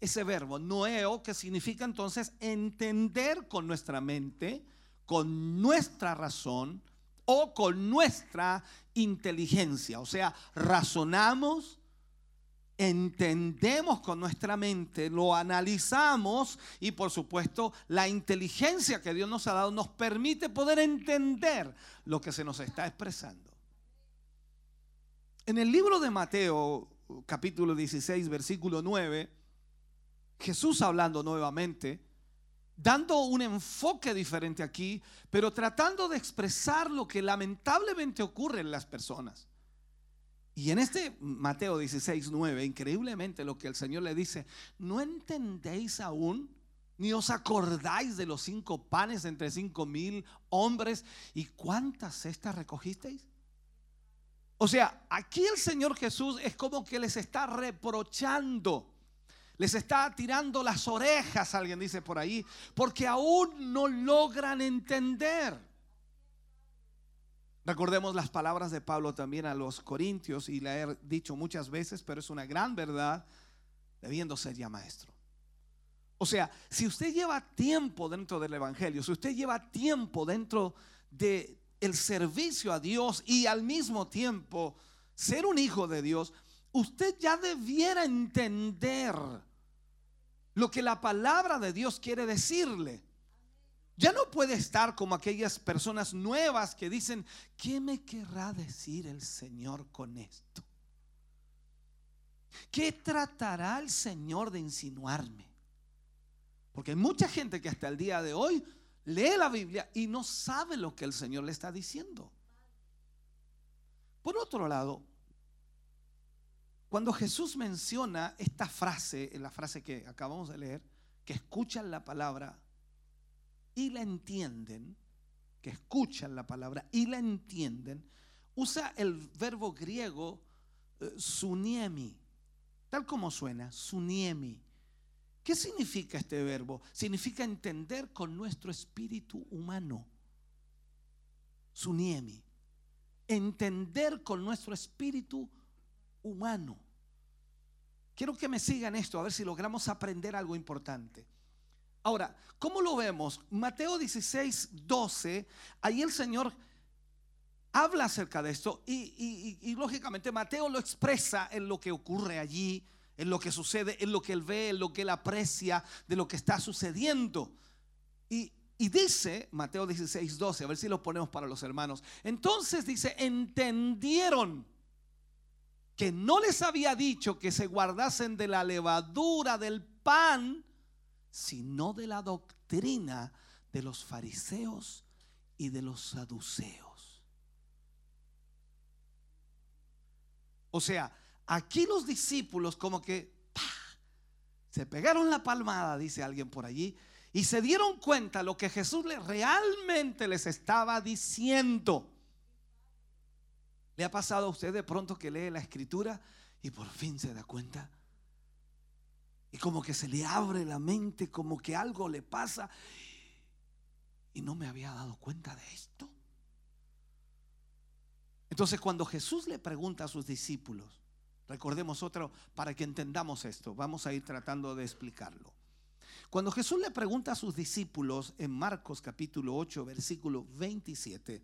ese, verbo, noeo, que significa entonces entender con nuestra mente, con nuestra razón o con nuestra inteligencia. O sea, razonamos, entendemos con nuestra mente, lo analizamos y por supuesto la inteligencia que Dios nos ha dado nos permite poder entender lo que se nos está expresando. En el libro de Mateo, capítulo 16, versículo 9, Jesús hablando nuevamente, dando un enfoque diferente aquí, pero tratando de expresar lo que lamentablemente ocurre en las personas. Y en este Mateo 16, 9, increíblemente lo que el Señor le dice, ¿no entendéis aún? Ni os acordáis de los cinco panes entre cinco mil hombres y cuántas cestas recogisteis. O sea, aquí el Señor Jesús es como que les está reprochando les está tirando las orejas, alguien dice por ahí, porque aún no logran entender. Recordemos las palabras de Pablo también a los corintios y le he dicho muchas veces, pero es una gran verdad, debiendo ser ya maestro. O sea, si usted lleva tiempo dentro del Evangelio, si usted lleva tiempo dentro del el servicio a Dios y al mismo tiempo ser un hijo de Dios, usted ya debiera entender lo que la palabra de Dios quiere decirle. Ya no puede estar como aquellas personas nuevas que dicen, ¿qué me querrá decir el Señor con esto? ¿Qué tratará el Señor de insinuarme? Porque hay mucha gente que hasta el día de hoy lee la Biblia y no sabe lo que el Señor le está diciendo. Por otro lado, cuando Jesús menciona esta frase, la frase que acabamos de leer, que escuchan la palabra y la entienden, que escuchan la palabra y la entienden, usa el verbo griego eh, suniemi, tal como suena, suniemi. ¿Qué significa este verbo? Significa entender con nuestro espíritu humano. Suniemi. Entender con nuestro espíritu humano. Quiero que me sigan esto, a ver si logramos aprender algo importante. Ahora, ¿cómo lo vemos? Mateo 16, 12, ahí el Señor habla acerca de esto y, y, y, lógicamente Mateo lo expresa en lo que ocurre allí en lo que sucede, en lo que él ve, en lo que él aprecia de lo que está sucediendo. Y, dice, Mateo 16, 12, a ver si lo ponemos para los hermanos. Entonces dice, entendieron que no les había dicho que se guardasen de la levadura del pan, sino de la doctrina de los fariseos y de los saduceos. O sea, aquí los discípulos como que ¡pa! se pegaron la palmada, dice alguien por allí, y se dieron cuenta lo que Jesús realmente les estaba diciendo. ¿Le ha pasado a usted de pronto que lee la escritura y por fin se da cuenta? Y como que se le abre la mente, como que algo le pasa. Y no me había dado cuenta de esto. Entonces cuando Jesús le pregunta a sus discípulos, recordemos otro para que entendamos esto, vamos a ir tratando de explicarlo. Cuando Jesús le pregunta a sus discípulos en Marcos capítulo 8, versículo 27,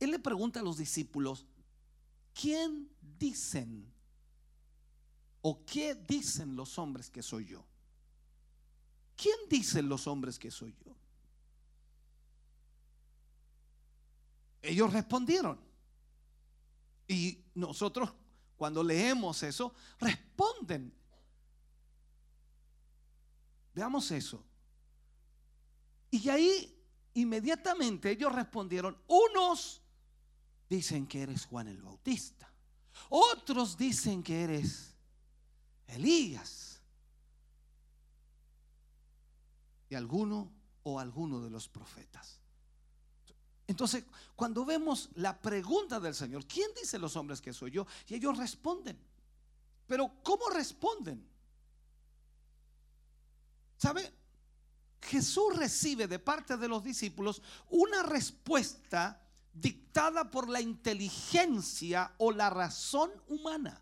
Él le pregunta a los discípulos, ¿quién dicen o qué dicen los hombres que soy yo? ¿Quién dicen los hombres que soy yo? Ellos respondieron. Y nosotros cuando leemos eso, responden. Veamos eso. Y ahí inmediatamente ellos respondieron, unos dicen que eres Juan el Bautista, otros dicen que eres Elías, y alguno o alguno de los profetas. Entonces, cuando vemos la pregunta del Señor, ¿quién dice los hombres que soy yo? Y ellos responden. Pero ¿cómo responden? ¿Sabe? Jesús recibe de parte de los discípulos una respuesta dictada por la inteligencia o la razón humana.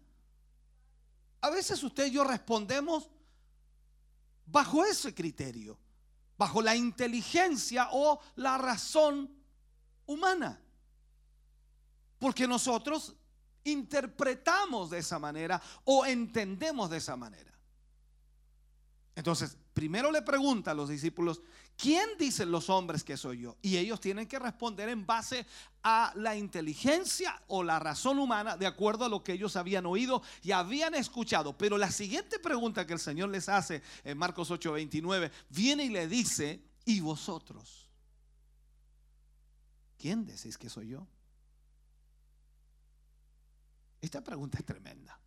A veces usted y yo respondemos bajo ese criterio, bajo la inteligencia o la razón humana. Porque nosotros interpretamos de esa manera o entendemos de esa manera. Entonces, primero le pregunta a los discípulos, ¿quién dicen los hombres que soy yo? Y ellos tienen que responder en base a la inteligencia o la razón humana, de acuerdo a lo que ellos habían oído y habían escuchado. Pero la siguiente pregunta que el Señor les hace en Marcos 8:29, viene y le dice, ¿y vosotros? ¿Quién decís que soy yo? Esta pregunta es tremenda.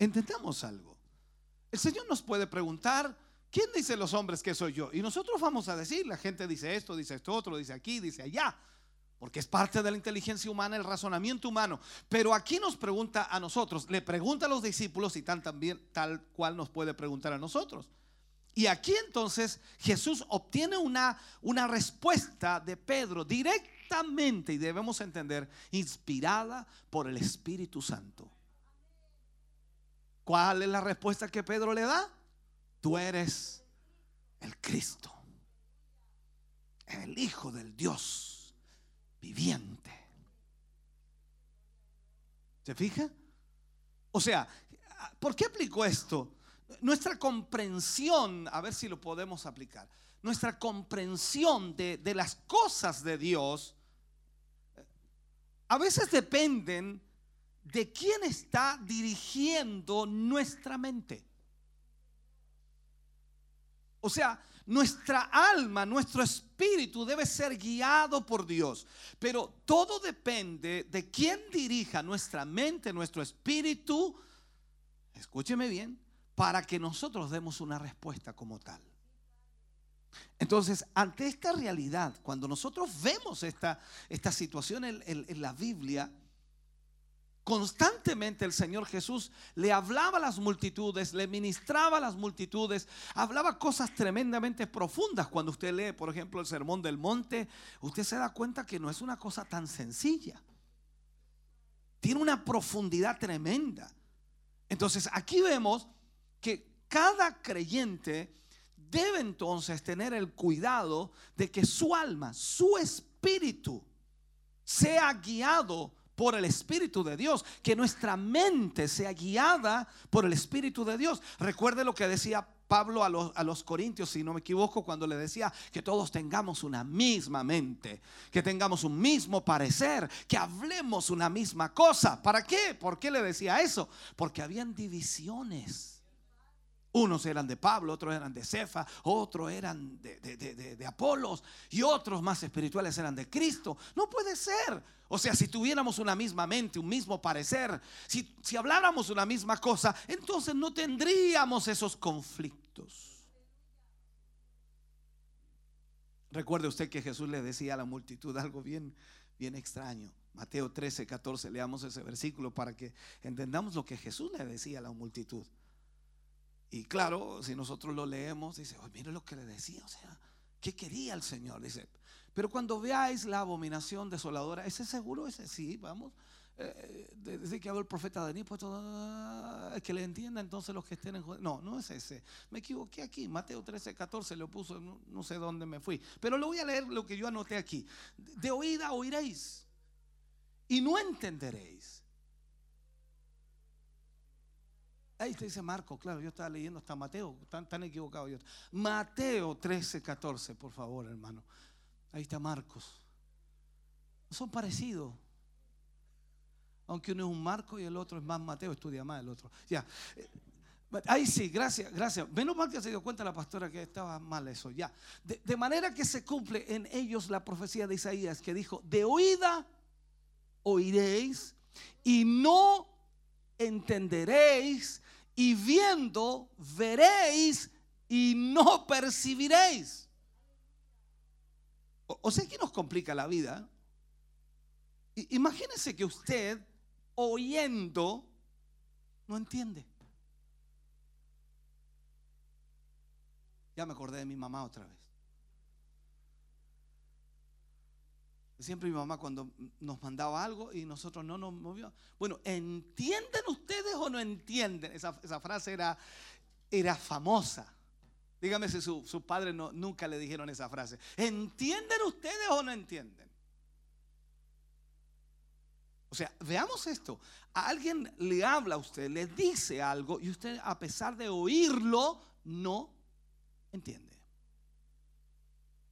Entendamos algo. El Señor nos puede preguntar, ¿quién dice los hombres que soy yo? Y nosotros vamos a decir, la gente dice esto, dice esto otro, dice aquí, dice allá, porque es parte de la inteligencia humana, el razonamiento humano. Pero aquí nos pregunta a nosotros, le pregunta a los discípulos y tal, también, tal cual nos puede preguntar a nosotros. Y aquí entonces Jesús obtiene una, una respuesta de Pedro directamente, y debemos entender, inspirada por el Espíritu Santo. ¿Cuál es la respuesta que Pedro le da? Tú eres el Cristo, el Hijo del Dios viviente. ¿Se fija? O sea, ¿por qué aplico esto? Nuestra comprensión, a ver si lo podemos aplicar, nuestra comprensión de, de las cosas de Dios a veces dependen de quién está dirigiendo nuestra mente. O sea, nuestra alma, nuestro espíritu debe ser guiado por Dios. Pero todo depende de quién dirija nuestra mente, nuestro espíritu. Escúcheme bien, para que nosotros demos una respuesta como tal. Entonces, ante esta realidad, cuando nosotros vemos esta, esta situación en, en- en la Biblia, constantemente el Señor Jesús le hablaba a las multitudes, le ministraba a las multitudes, hablaba cosas tremendamente profundas. Cuando usted lee, por ejemplo, el Sermón del Monte, usted se da cuenta que no es una cosa tan sencilla. Tiene una profundidad tremenda. Entonces, aquí vemos que cada creyente debe entonces tener el cuidado de que su alma, su espíritu, sea guiado por el Espíritu de Dios, que nuestra mente sea guiada por el Espíritu de Dios. Recuerde lo que decía Pablo a los, a los corintios, si no me equivoco, cuando le decía que todos tengamos una misma mente, que tengamos un mismo parecer, que hablemos una misma cosa. ¿Para qué? ¿Por qué le decía eso? Porque habían divisiones. Unos eran de Pablo, otros eran de Cefa, otros eran de, de- de- de- Apolos y otros más espirituales eran de Cristo. No puede ser. O sea, si tuviéramos una misma mente, un mismo parecer, si, si habláramos una misma cosa, entonces no tendríamos esos conflictos. Recuerde usted que Jesús le decía a la multitud algo bien, bien extraño. Mateo 13, 14, leamos ese versículo para que entendamos lo que Jesús le decía a la multitud. Y claro, si nosotros lo leemos, dice, oh, mire lo que le decía, o sea, ¿qué quería el Señor? Dice, pero cuando veáis la abominación desoladora, ese seguro, ese sí, vamos. eh, de- Desde que habló el profeta Daniel, pues todo, que le entienda entonces los que estén en. No, no es ese. Me equivoqué aquí. Mateo 13, 14 lo puso, no, no sé dónde me fui. Pero lo voy a leer lo que yo anoté aquí. De oída oiréis y no entenderéis. Ahí te dice Marco, claro, yo estaba leyendo hasta Mateo, tan, tan equivocado yo. Mateo 13, 14, por favor, hermano. Ahí está Marcos. Son parecidos. Aunque uno es un Marco y el otro es más Mateo, estudia más el otro. Ya. Eh, Ahí sí, gracias, gracias. Menos mal que se dio cuenta la pastora que estaba mal eso. Ya. De, de manera que se cumple en ellos la profecía de Isaías que dijo, de oída oiréis y no entenderéis y viendo veréis y no percibiréis. O, sea que nos complica la vida. Imagínese que usted oyendo no entiende. Ya me acordé de mi mamá otra vez. Siempre mi mamá cuando nos mandaba algo y nosotros no nos movió. Bueno, ¿entienden ustedes o no entienden? Esa, esa frase era, era famosa. Dígame si su, su padre no, nunca le dijeron esa frase. ¿Entienden ustedes o no entienden? O sea, veamos esto. A alguien le habla a usted, le dice algo y usted a pesar de oírlo, no entiende.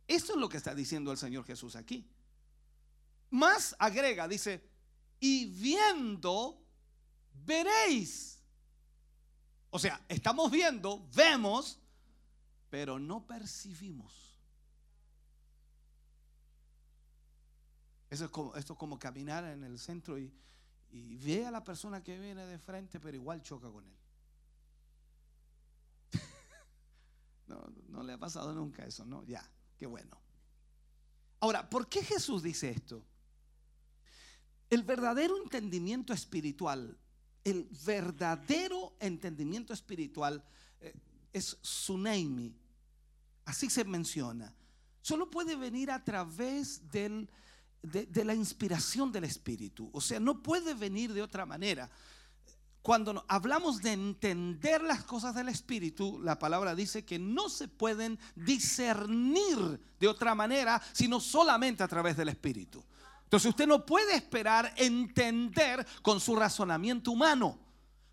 Esto es lo que está diciendo el Señor Jesús aquí. Más agrega, dice, y viendo, veréis. O sea, estamos viendo, vemos, pero no percibimos. Eso es como, esto es como caminar en el centro y, y ve a la persona que viene de frente, pero igual choca con él. No, no le ha pasado nunca eso, ¿no? Ya, qué bueno. Ahora, ¿por qué Jesús dice esto? El verdadero entendimiento espiritual, el verdadero entendimiento espiritual eh, es Suneimi, así se menciona. Solo puede venir a través del, de, de la inspiración del Espíritu, o sea, no puede venir de otra manera. Cuando hablamos de entender las cosas del Espíritu, la palabra dice que no se pueden discernir de otra manera, sino solamente a través del Espíritu. Entonces usted no puede esperar entender con su razonamiento humano.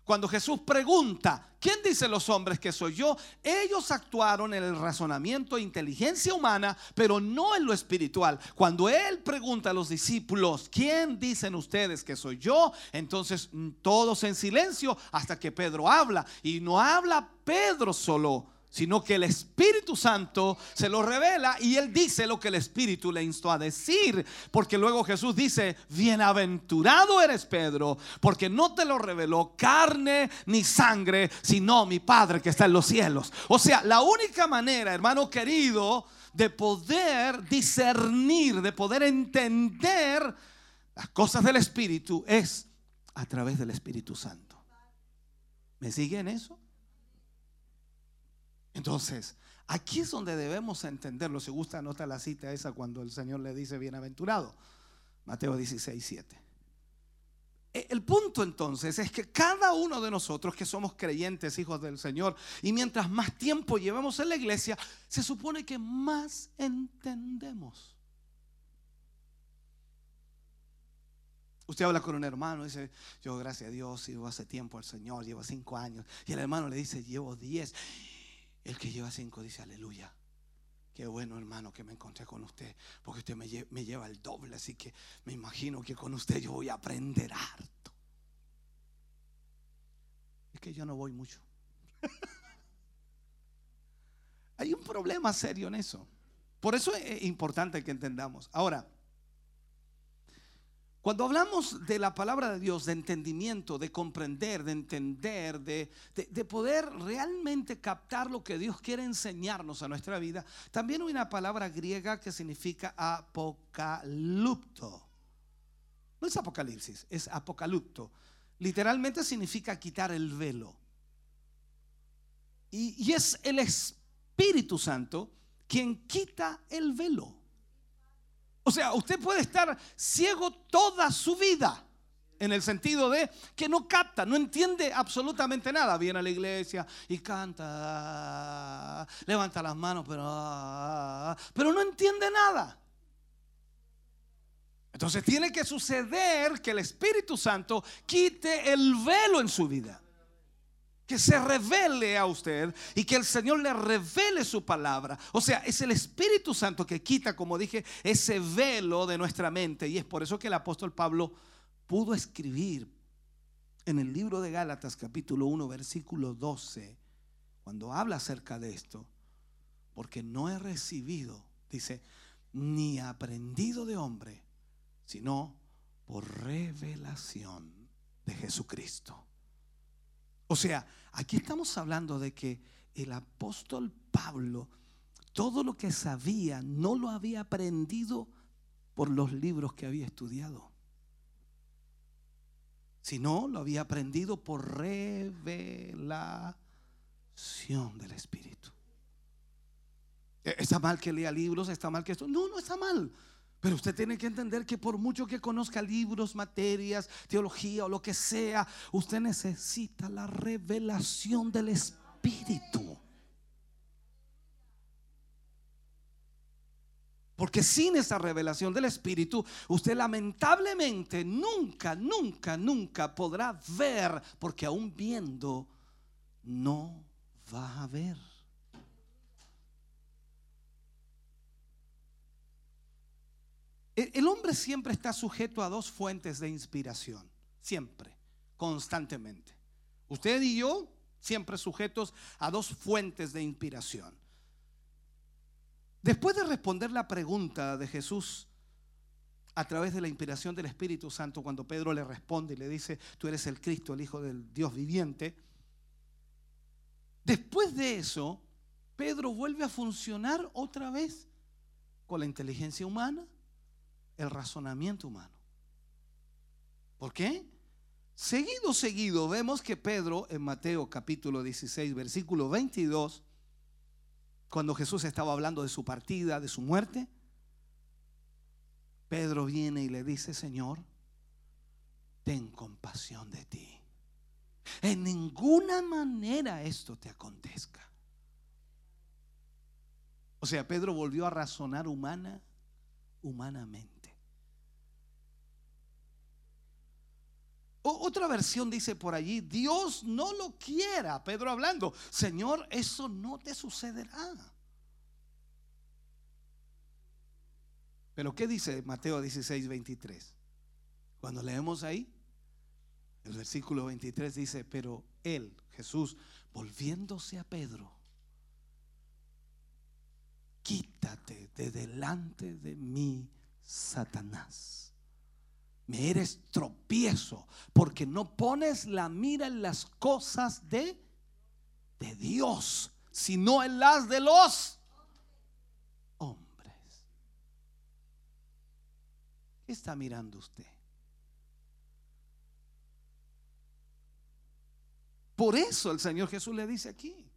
Cuando Jesús pregunta, ¿quién dice los hombres que soy yo? Ellos actuaron en el razonamiento e inteligencia humana, pero no en lo espiritual. Cuando Él pregunta a los discípulos, ¿quién dicen ustedes que soy yo? Entonces mm, todos en silencio hasta que Pedro habla. Y no habla Pedro solo, sino que el Espíritu Santo se lo revela y él dice lo que el Espíritu le instó a decir. Porque luego Jesús dice, bienaventurado eres Pedro, porque no te lo reveló carne ni sangre, sino mi Padre que está en los cielos. O sea, la única manera, hermano querido, de poder discernir, de poder entender las cosas del Espíritu es a través del Espíritu Santo. ¿Me siguen eso? Entonces, aquí es donde debemos entenderlo. Si gusta, anota la cita esa cuando el Señor le dice bienaventurado. Mateo 16, 7. E- El punto entonces es que cada uno de nosotros que somos creyentes, hijos del Señor, y mientras más tiempo llevemos en la iglesia, se supone que más entendemos. Usted habla con un hermano y dice, yo gracias a Dios sirvo hace tiempo al Señor, llevo cinco años. Y el hermano le dice, llevo diez. El que lleva cinco dice, aleluya. Qué bueno hermano que me encontré con usted, porque usted me, me lleva el doble, así que me imagino que con usted yo voy a aprender harto. Es que yo no voy mucho. Hay un problema serio en eso. Por eso es importante que entendamos. Ahora, cuando hablamos de la palabra de Dios, de entendimiento, de comprender, de entender, de, de- de poder realmente captar lo que Dios quiere enseñarnos a nuestra vida, también hay una palabra griega que significa apocalipto. No es apocalipsis, es apocalipto. Literalmente significa quitar el velo. Y es el Espíritu Santo quien quita el velo. O sea, usted puede estar ciego toda su vida. En el sentido de que no capta, no entiende absolutamente nada. Viene a la iglesia y canta, levanta las manos, pero, pero no entiende nada. Entonces tiene que suceder que el Espíritu Santo quite el velo en su vida. Que se revele a usted y que el Señor le revele su palabra. O sea, es el Espíritu Santo que quita, como dije, ese velo de nuestra mente. Y es por eso que el apóstol Pablo pudo escribir en el libro de Gálatas capítulo 1 versículo 12, cuando habla acerca de esto, porque no he recibido, dice, ni aprendido de hombre, sino por revelación de Jesucristo. O sea, aquí estamos hablando de que el apóstol Pablo, todo lo que sabía, no lo había aprendido por los libros que había estudiado, sino lo había aprendido por revelación del Espíritu. Eh, ¿Está mal que lea libros? ¿Está mal que esto? No, no está mal. Pero usted tiene que entender que por mucho que conozca libros, materias, teología o lo que sea, usted necesita la revelación del Espíritu. Porque sin esa revelación del Espíritu, usted lamentablemente nunca, nunca, nunca podrá ver, porque aún viendo, no va a ver. El hombre siempre está sujeto a dos fuentes de inspiración, siempre, constantemente. Usted y yo siempre sujetos a dos fuentes de inspiración. Después de responder la pregunta de Jesús a través de la inspiración del Espíritu Santo, cuando Pedro le responde y le dice, tú eres el Cristo, el Hijo del Dios viviente, después de eso, Pedro vuelve a funcionar otra vez con la inteligencia humana, el razonamiento humano. ¿Por qué? Seguido, seguido, vemos que Pedro en Mateo capítulo 16, versículo 22, cuando Jesús estaba hablando de su partida, de su muerte, Pedro viene y le dice, Señor, ten compasión de ti. En ninguna manera esto te acontezca. O sea, Pedro volvió a razonar humana, humanamente. O- Otra versión dice por allí, Dios no lo quiera, Pedro hablando, Señor, eso no te sucederá. Pero ¿qué dice Mateo 16, 23? Cuando leemos ahí, el versículo 23 dice, pero él, Jesús, volviéndose a Pedro, quítate de delante de mí, Satanás. Me eres tropiezo porque no pones la mira en las cosas de, de Dios, sino en las de los hombres. ¿Qué está mirando usted? Por eso el Señor Jesús le dice aquí.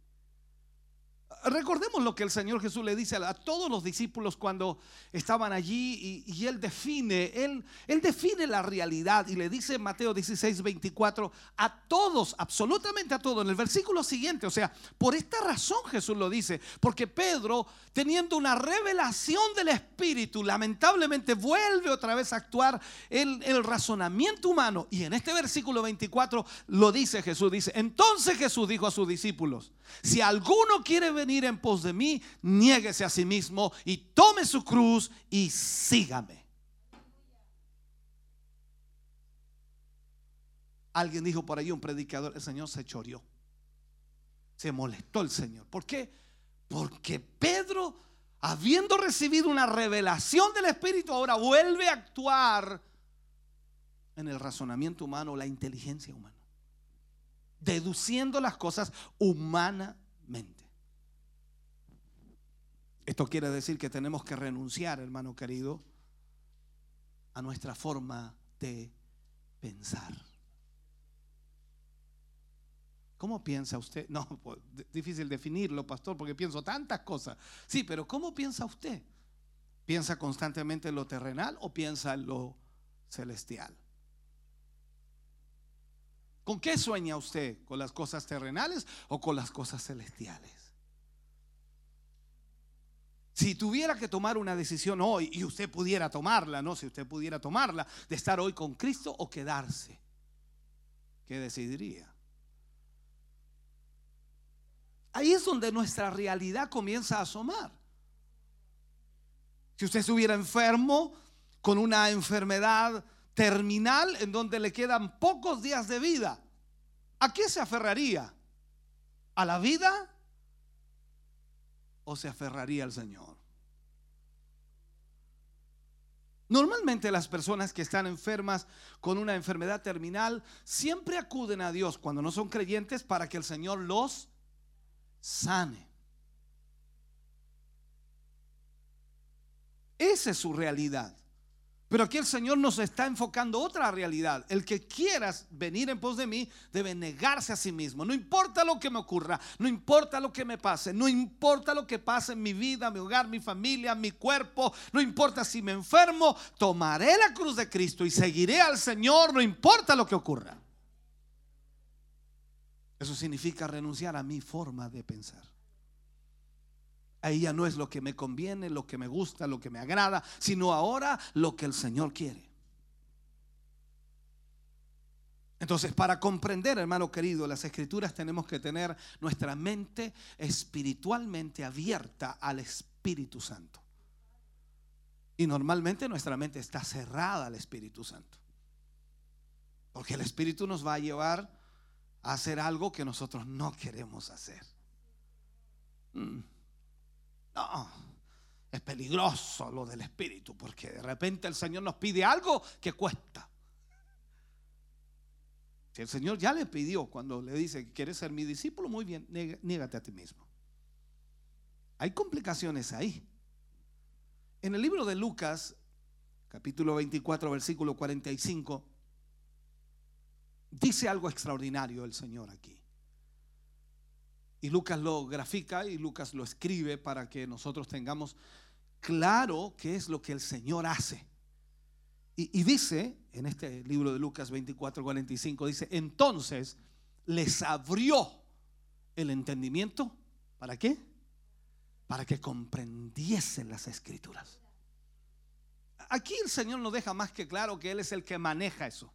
Recordemos lo que el Señor Jesús le dice a, todos los discípulos cuando estaban allí y, Él define, él, él define la realidad y le dice en Mateo 16, 24 a todos, absolutamente a todos, en el versículo siguiente, o sea, por esta razón Jesús lo dice, porque Pedro, teniendo una revelación del Espíritu, lamentablemente vuelve otra vez a actuar en el razonamiento humano y en este versículo 24 lo dice Jesús, dice, entonces Jesús dijo a sus discípulos, si alguno quiere venir en pos de mí, niéguese a sí mismo y tome su cruz y sígame. Alguien dijo por ahí, un predicador, el Señor se choreó. Se molestó el Señor. ¿Por qué? Porque Pedro, habiendo recibido una revelación del Espíritu, ahora vuelve a actuar en el razonamiento humano, la inteligencia humana. Deduciendo las cosas humanamente. Esto quiere decir que tenemos que renunciar, hermano querido, a nuestra forma de pensar. ¿Cómo piensa usted? No, pues, difícil definirlo, pastor, porque pienso tantas cosas. Sí, pero ¿cómo piensa usted? ¿Piensa constantemente en lo terrenal o piensa en lo celestial? ¿Con qué sueña usted? ¿Con las cosas terrenales o con las cosas celestiales? Si tuviera que tomar una decisión hoy y usted pudiera tomarla, no, si usted pudiera tomarla, de estar hoy con Cristo o quedarse, ¿qué decidiría? Ahí es donde nuestra realidad comienza a asomar. Si usted estuviera enfermo con una enfermedad terminal en donde le quedan pocos días de vida, ¿a qué se aferraría? ¿A la vida o se aferraría al Señor? Normalmente las personas que están enfermas con una enfermedad terminal siempre acuden a Dios cuando no son creyentes para que el Señor los sane. Esa es su realidad. Pero aquí el Señor nos está enfocando otra realidad. El que quieras venir en pos de mí debe negarse a sí mismo. No importa lo que me ocurra, no importa lo que me pase, no importa lo que pase en mi vida, mi hogar, mi familia, mi cuerpo, no importa si me enfermo, tomaré la cruz de Cristo y seguiré al Señor, no importa lo que ocurra. Eso significa renunciar a mi forma de pensar. Ahí ya no es lo que me conviene, lo que me gusta, lo que me agrada, sino ahora lo que el Señor quiere. Entonces, para comprender, hermano querido, las escrituras tenemos que tener nuestra mente espiritualmente abierta al Espíritu Santo. Y normalmente nuestra mente está cerrada al Espíritu Santo. Porque el Espíritu nos va a llevar a hacer algo que nosotros no queremos hacer. Mm. No, es peligroso lo del Espíritu, porque de repente el Señor nos pide algo que cuesta. Si el Señor ya le pidió cuando le dice, ¿quieres ser mi discípulo? Muy bien, niégate a ti mismo. Hay complicaciones ahí. En el libro de Lucas, capítulo 24, versículo 45, dice algo extraordinario el Señor aquí. Y Lucas lo grafica y Lucas lo escribe para que nosotros tengamos claro qué es lo que el Señor hace. Y, dice, en este libro de Lucas 24, 45, dice, entonces les abrió el entendimiento. ¿Para qué? Para que comprendiesen las escrituras. Aquí el Señor nos deja más que claro que Él es el que maneja eso.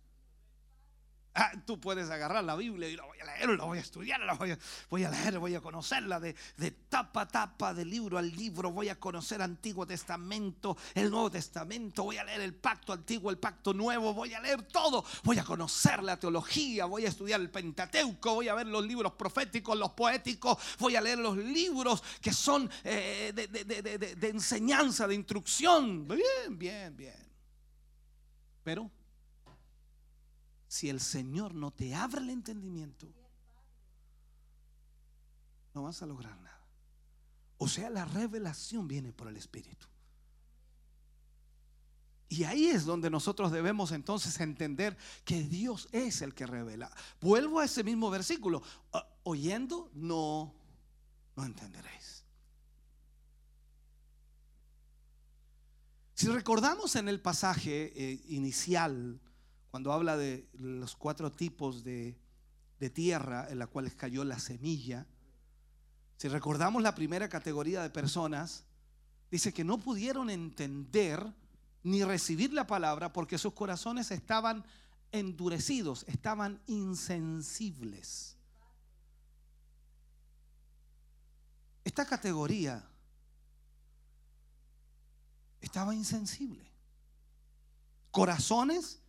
Ah, tú puedes agarrar la Biblia y la voy a leer, la voy a estudiar, la voy a, leer, voy a conocerla de, tapa a tapa, de libro al libro, voy a conocer Antiguo Testamento, el Nuevo Testamento, voy a leer el pacto antiguo, el pacto nuevo, voy a leer todo, voy a conocer la teología, voy a estudiar el Pentateuco, voy a ver los libros proféticos, los poéticos, voy a leer los libros que son eh, de- de enseñanza, de instrucción. Bien, bien, bien. Pero si el Señor no te abre el entendimiento, no vas a lograr nada. O sea, la revelación viene por el Espíritu. Y ahí es donde nosotros debemos entonces entender que Dios es el que revela. Vuelvo a ese mismo versículo. Ah, Oyendo, no, no entenderéis. Si recordamos en el pasaje eh, inicial, cuando habla de los cuatro tipos de, de tierra en la cual cayó la semilla, si recordamos la primera categoría de personas, dice que no pudieron entender ni recibir la palabra porque sus corazones estaban endurecidos, estaban insensibles. Esta categoría estaba insensible. Corazones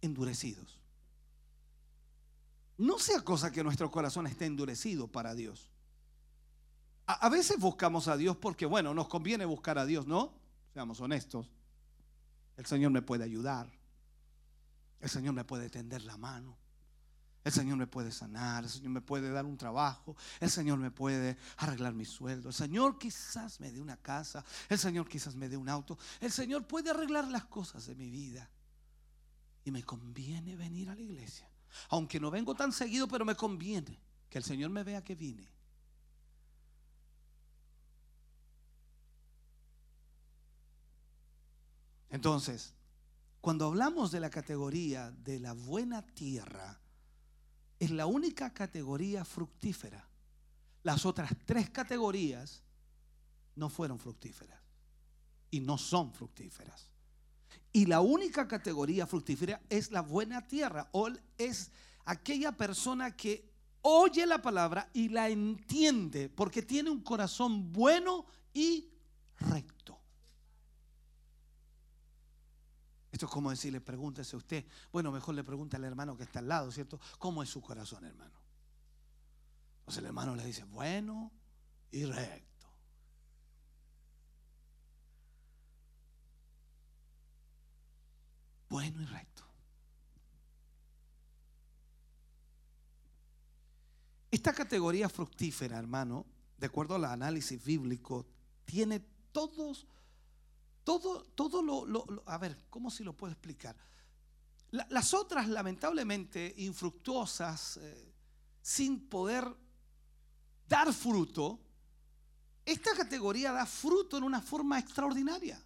endurecidos. No sea cosa que nuestro corazón esté endurecido para Dios. A, veces buscamos a Dios porque, bueno, nos conviene buscar a Dios, ¿no? Seamos honestos. El Señor me puede ayudar. El Señor me puede tender la mano. El Señor me puede sanar, el Señor me puede dar un trabajo, el Señor me puede arreglar mi sueldo, el Señor quizás me dé una casa, el Señor quizás me dé un auto, el Señor puede arreglar las cosas de mi vida. Y me conviene venir a la iglesia, aunque no vengo tan seguido, pero me conviene que el Señor me vea que vine. Entonces, cuando hablamos de la categoría de la buena tierra, es la única categoría fructífera. Las otras tres categorías no fueron fructíferas y no son fructíferas. Y la única categoría fructífera es la buena tierra o es aquella persona que oye la palabra y la entiende porque tiene un corazón bueno y recto. Esto es como decirle, pregúntese usted. Bueno, mejor le pregunta al hermano que está al lado, ¿cierto? ¿Cómo es su corazón, hermano? Entonces el hermano le dice, bueno y recto. Bueno y recto. Esta categoría fructífera, hermano, de acuerdo al análisis bíblico, tiene todos todo, todo lo, a ver, ¿cómo si lo puedo explicar? La- las otras, lamentablemente, infructuosas, eh, sin poder dar fruto, esta categoría da fruto en una forma extraordinaria.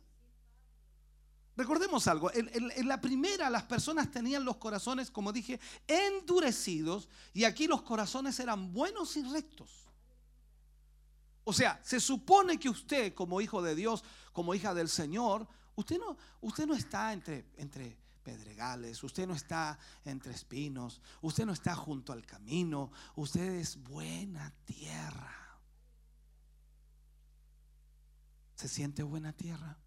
Recordemos algo, en, la primera las personas tenían los corazones, como dije, endurecidos y aquí los corazones eran buenos y rectos. O sea, se supone que usted como hijo de Dios, como hija del Señor, usted no, usted no está entre, entre pedregales, usted no está entre espinos, usted no está junto al camino, usted es buena tierra. ¿Se siente buena tierra?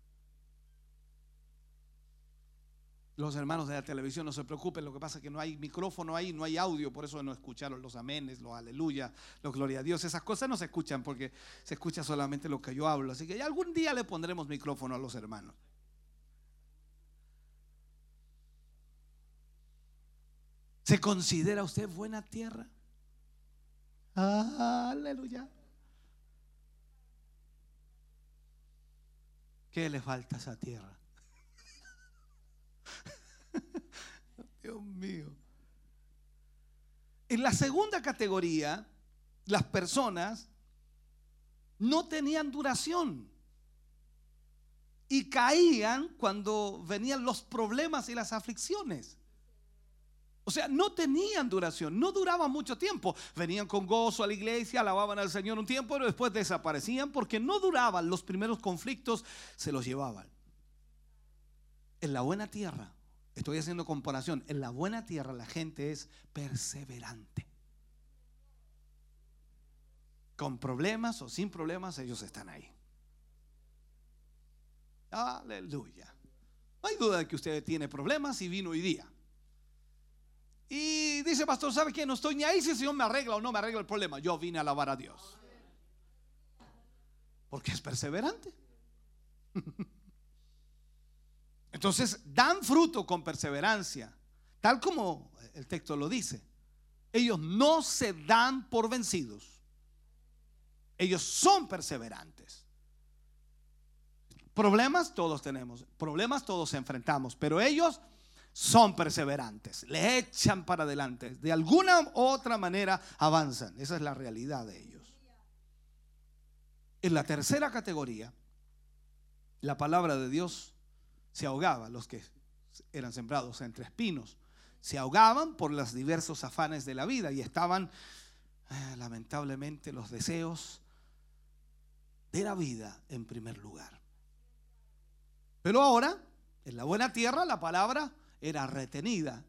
Los hermanos de la televisión no se preocupen, lo que pasa es que no hay micrófono ahí, no hay audio, por eso no escucharon los amenes, los aleluya, los gloria a Dios. Esas cosas no se escuchan porque se escucha solamente lo que yo hablo. Así que algún día le pondremos micrófono a los hermanos. ¿Se considera usted buena tierra? Aleluya. ¿Qué le falta a esa tierra? Dios mío. En la segunda categoría, las personas no tenían duración y caían cuando venían los problemas y las aflicciones. O sea, no tenían duración, no duraban mucho tiempo. Venían con gozo a la iglesia, alababan al Señor un tiempo, pero después desaparecían porque no duraban. Los primeros conflictos se los llevaban. En la buena tierra, estoy haciendo comparación, en la buena tierra la gente es perseverante. Con problemas o sin problemas, ellos están ahí. Aleluya. No hay duda de que usted tiene problemas y vino hoy día. Y dice, pastor, ¿sabe qué? No estoy ni ahí si el Señor me arregla o no me arregla el problema. Yo vine a alabar a Dios. Porque es perseverante. Entonces, dan fruto con perseverancia, tal como el texto lo dice. Ellos no se dan por vencidos. Ellos son perseverantes. Problemas todos tenemos, problemas todos enfrentamos, pero ellos son perseverantes, le echan para adelante, de alguna u otra manera avanzan. Esa es la realidad de ellos. En la tercera categoría, la palabra de Dios se ahogaba, los que eran sembrados entre espinos, se ahogaban por los diversos afanes de la vida y estaban, eh, lamentablemente, los deseos de la vida en primer lugar. Pero ahora, en la buena tierra, la palabra era retenida.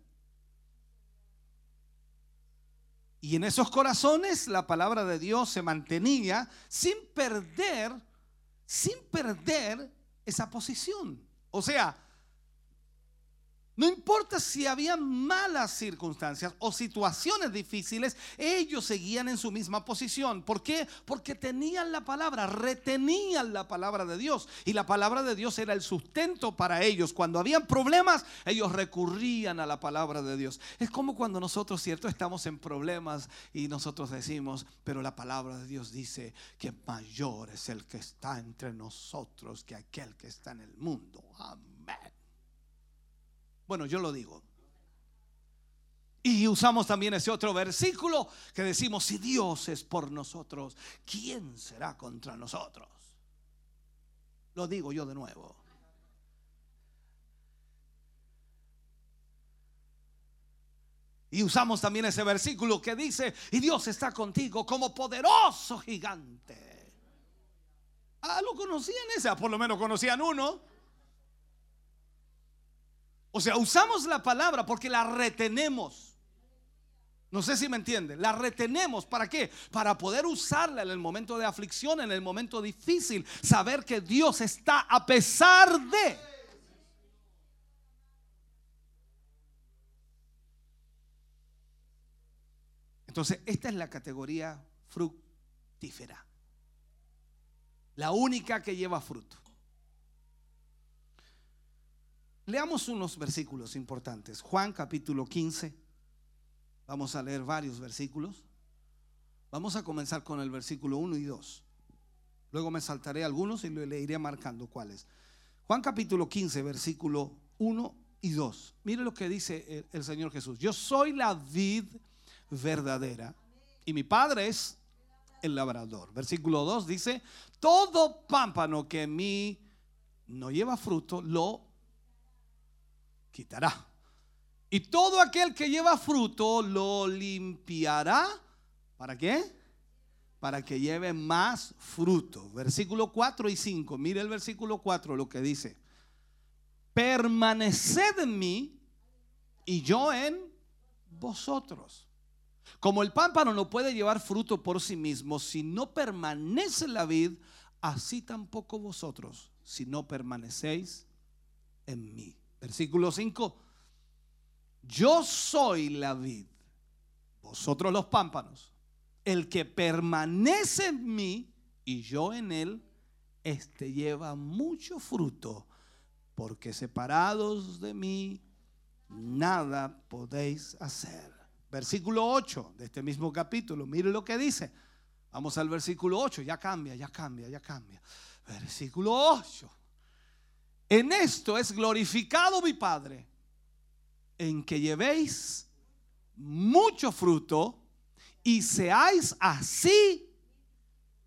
Y en esos corazones la palabra de Dios se mantenía sin perder, sin perder esa posición. O sea, no importa si había malas circunstancias o situaciones difíciles, ellos seguían en su misma posición. ¿Por qué? Porque tenían la palabra, retenían la palabra de Dios. Y la palabra de Dios era el sustento para ellos. Cuando habían problemas, ellos recurrían a la palabra de Dios. Es como cuando nosotros, ¿cierto? Estamos en problemas y nosotros decimos, pero la palabra de Dios dice que mayor es el que está entre nosotros que aquel que está en el mundo. Amén. Bueno, yo lo digo. Y usamos también ese otro versículo que decimos, si Dios es por nosotros, ¿quién será contra nosotros? Lo digo yo de nuevo. Y usamos también ese versículo que dice, y Dios está contigo como poderoso gigante. Ah, lo conocían ese, por lo menos conocían uno. O sea, usamos la palabra porque la retenemos. No sé si me entiende. La retenemos. ¿Para qué? Para poder usarla en el momento de aflicción, en el momento difícil. Saber que Dios está a pesar de. Entonces, esta es la categoría fructífera. La única que lleva fruto. Leamos unos versículos importantes. Juan capítulo 15. Vamos a leer varios versículos. Vamos a comenzar con el versículo 1 y 2. Luego me saltaré algunos y le iré marcando cuáles. Juan capítulo 15, versículo 1 y 2. Mire lo que dice el, Señor Jesús. Yo soy la vid verdadera y mi Padre es el labrador. Versículo 2 dice, todo pámpano que en mí no lleva fruto, lo quitará. Y todo aquel que lleva fruto lo limpiará. ¿Para qué? Para que lleve más fruto. Versículo 4 y 5. Mire el versículo 4 lo que dice. Permaneced en mí y yo en vosotros. Como el pámpano no puede llevar fruto por sí mismo si no permanece la vid, así tampoco vosotros si no permanecéis en mí. Versículo 5. Yo soy la vid, vosotros los pámpanos. El que permanece en mí y yo en él, este lleva mucho fruto, porque separados de mí, nada podéis hacer. Versículo 8 de este mismo capítulo, mire lo que dice. Vamos al versículo 8, ya cambia, ya cambia, ya cambia. Versículo 8. En esto es glorificado mi Padre, en que llevéis mucho fruto y seáis así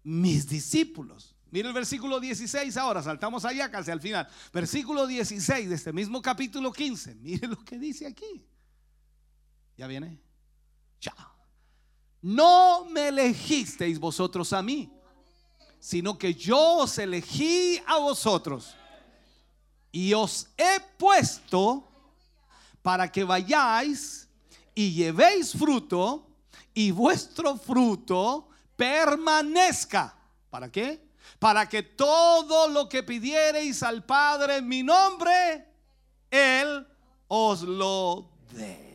mis discípulos. Mira el versículo 16 ahora, saltamos allá casi al final. Versículo 16 de este mismo capítulo 15. Mire lo que dice aquí. ¿Ya viene? Ya. No me elegisteis vosotros a mí, sino que yo os elegí a vosotros y os he puesto para que vayáis y llevéis fruto y vuestro fruto permanezca. ¿Para qué? Para que todo lo que pidiereis al Padre en mi nombre, Él os lo dé.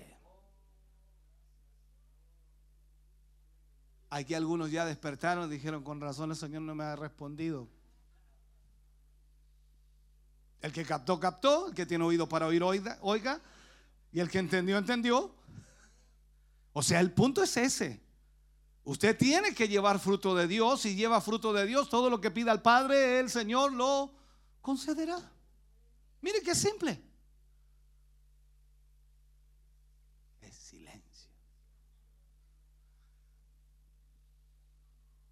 Aquí algunos ya despertaron dijeron, con razón el Señor no me ha respondido. El que captó, captó. El que tiene oído para oír, oiga. Y el que entendió, entendió. O sea, el punto es ese. Usted tiene que llevar fruto de Dios. Si lleva fruto de Dios, todo lo que pida al Padre, el Señor lo concederá. Mire qué simple. Es silencio.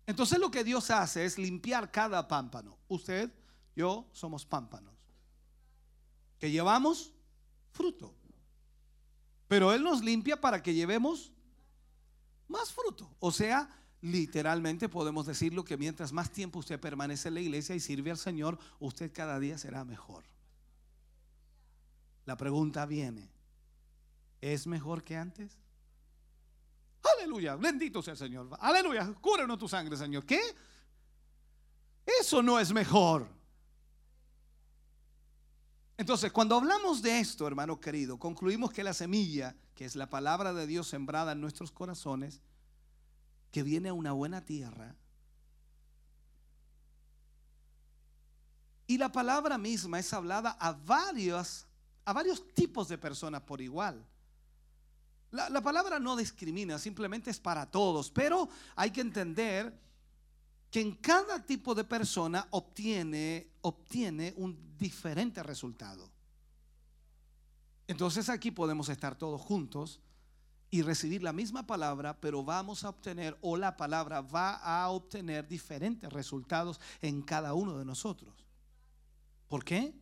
Entonces lo que Dios hace es limpiar cada pámpano. Usted, yo somos pámpanos. Que llevamos fruto. Pero Él nos limpia para que llevemos más fruto. O sea, literalmente podemos decirlo que mientras más tiempo usted permanece en la iglesia y sirve al Señor, usted cada día será mejor. La pregunta viene, ¿es mejor que antes? Aleluya, bendito sea el Señor. Aleluya, cúbranos tu sangre, Señor. ¿Qué? Eso no es mejor. Entonces, cuando hablamos de esto, hermano querido, concluimos que la semilla, que es la palabra de Dios sembrada en nuestros corazones, que viene a una buena tierra, y la palabra misma es hablada a varios, a varios tipos de personas por igual. La, la palabra no discrimina, simplemente es para todos, pero hay que entender que en cada tipo de persona obtiene, obtiene un diferente resultado. Entonces aquí podemos estar todos juntos y recibir la misma palabra, pero vamos a obtener, o la palabra va a obtener diferentes resultados en cada uno de nosotros. ¿Por qué?